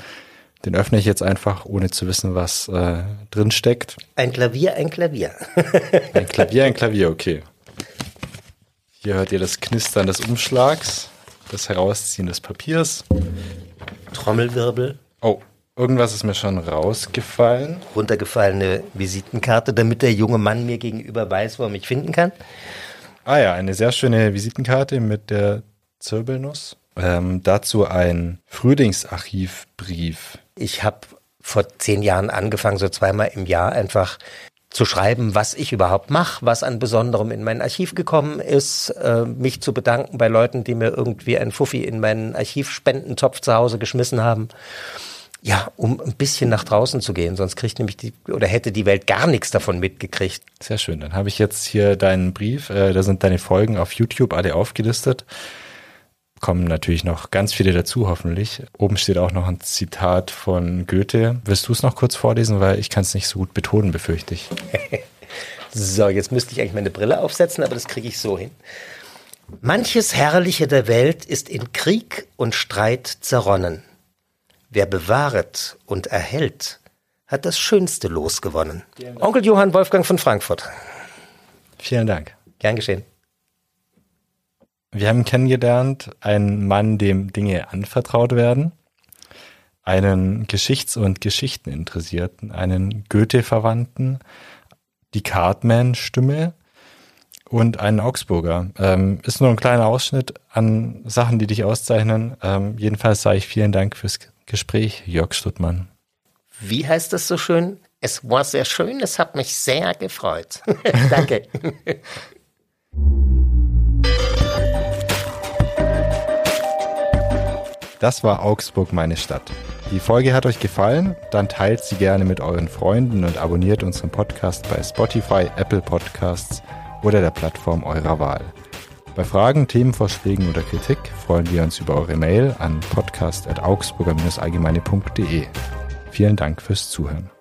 Den öffne ich jetzt einfach, ohne zu wissen, was äh, drin steckt. Ein Klavier, ein Klavier. ein Klavier, ein Klavier, okay. Hier hört ihr das Knistern des Umschlags, das Herausziehen des Papiers. Trommelwirbel. Oh, irgendwas ist mir schon rausgefallen. Runtergefallene Visitenkarte, damit der junge Mann mir gegenüber weiß, wo er mich finden kann. Ah ja, eine sehr schöne Visitenkarte mit der Zirbelnuss. Ähm, dazu ein Frühlingsarchivbrief. Ich habe vor zehn Jahren angefangen, so zweimal im Jahr einfach zu schreiben, was ich überhaupt mache, was an Besonderem in mein Archiv gekommen ist, äh, mich zu bedanken bei Leuten, die mir irgendwie ein Fuffi in meinen Archivspendentopf zu Hause geschmissen haben ja, um ein bisschen nach draußen zu gehen. Sonst kriegt nämlich die oder hätte die Welt gar nichts davon mitgekriegt. Sehr schön. Dann habe ich jetzt hier deinen Brief. Äh, da sind deine Folgen auf YouTube alle aufgelistet. Kommen natürlich noch ganz viele dazu, hoffentlich. Oben steht auch noch ein Zitat von Goethe. Willst du es noch kurz vorlesen, weil ich kann es nicht so gut betonen, befürchte ich. so, jetzt müsste ich eigentlich meine Brille aufsetzen, aber das kriege ich so hin. Manches Herrliche der Welt ist in Krieg und Streit zerronnen. Wer bewahret und erhält, hat das schönste Los gewonnen. Onkel Johann Wolfgang von Frankfurt. Vielen Dank. Gern geschehen. Wir haben kennengelernt einen Mann, dem Dinge anvertraut werden, einen Geschichts- und Geschichteninteressierten, einen Goethe-Verwandten, die Cartman-Stimme und einen Augsburger. Ähm, ist nur ein kleiner Ausschnitt an Sachen, die dich auszeichnen. Ähm, jedenfalls sage ich vielen Dank fürs Gespräch, Jörg Stuttmann. Wie heißt das so schön? Es war sehr schön, es hat mich sehr gefreut. Danke. Das war Augsburg, meine Stadt. Die Folge hat euch gefallen? Dann teilt sie gerne mit euren Freunden und abonniert unseren Podcast bei Spotify, Apple Podcasts oder der Plattform eurer Wahl. Bei Fragen, Themenvorschlägen oder Kritik freuen wir uns über eure Mail an podcast.augsburger-allgemeine.de. Vielen Dank fürs Zuhören.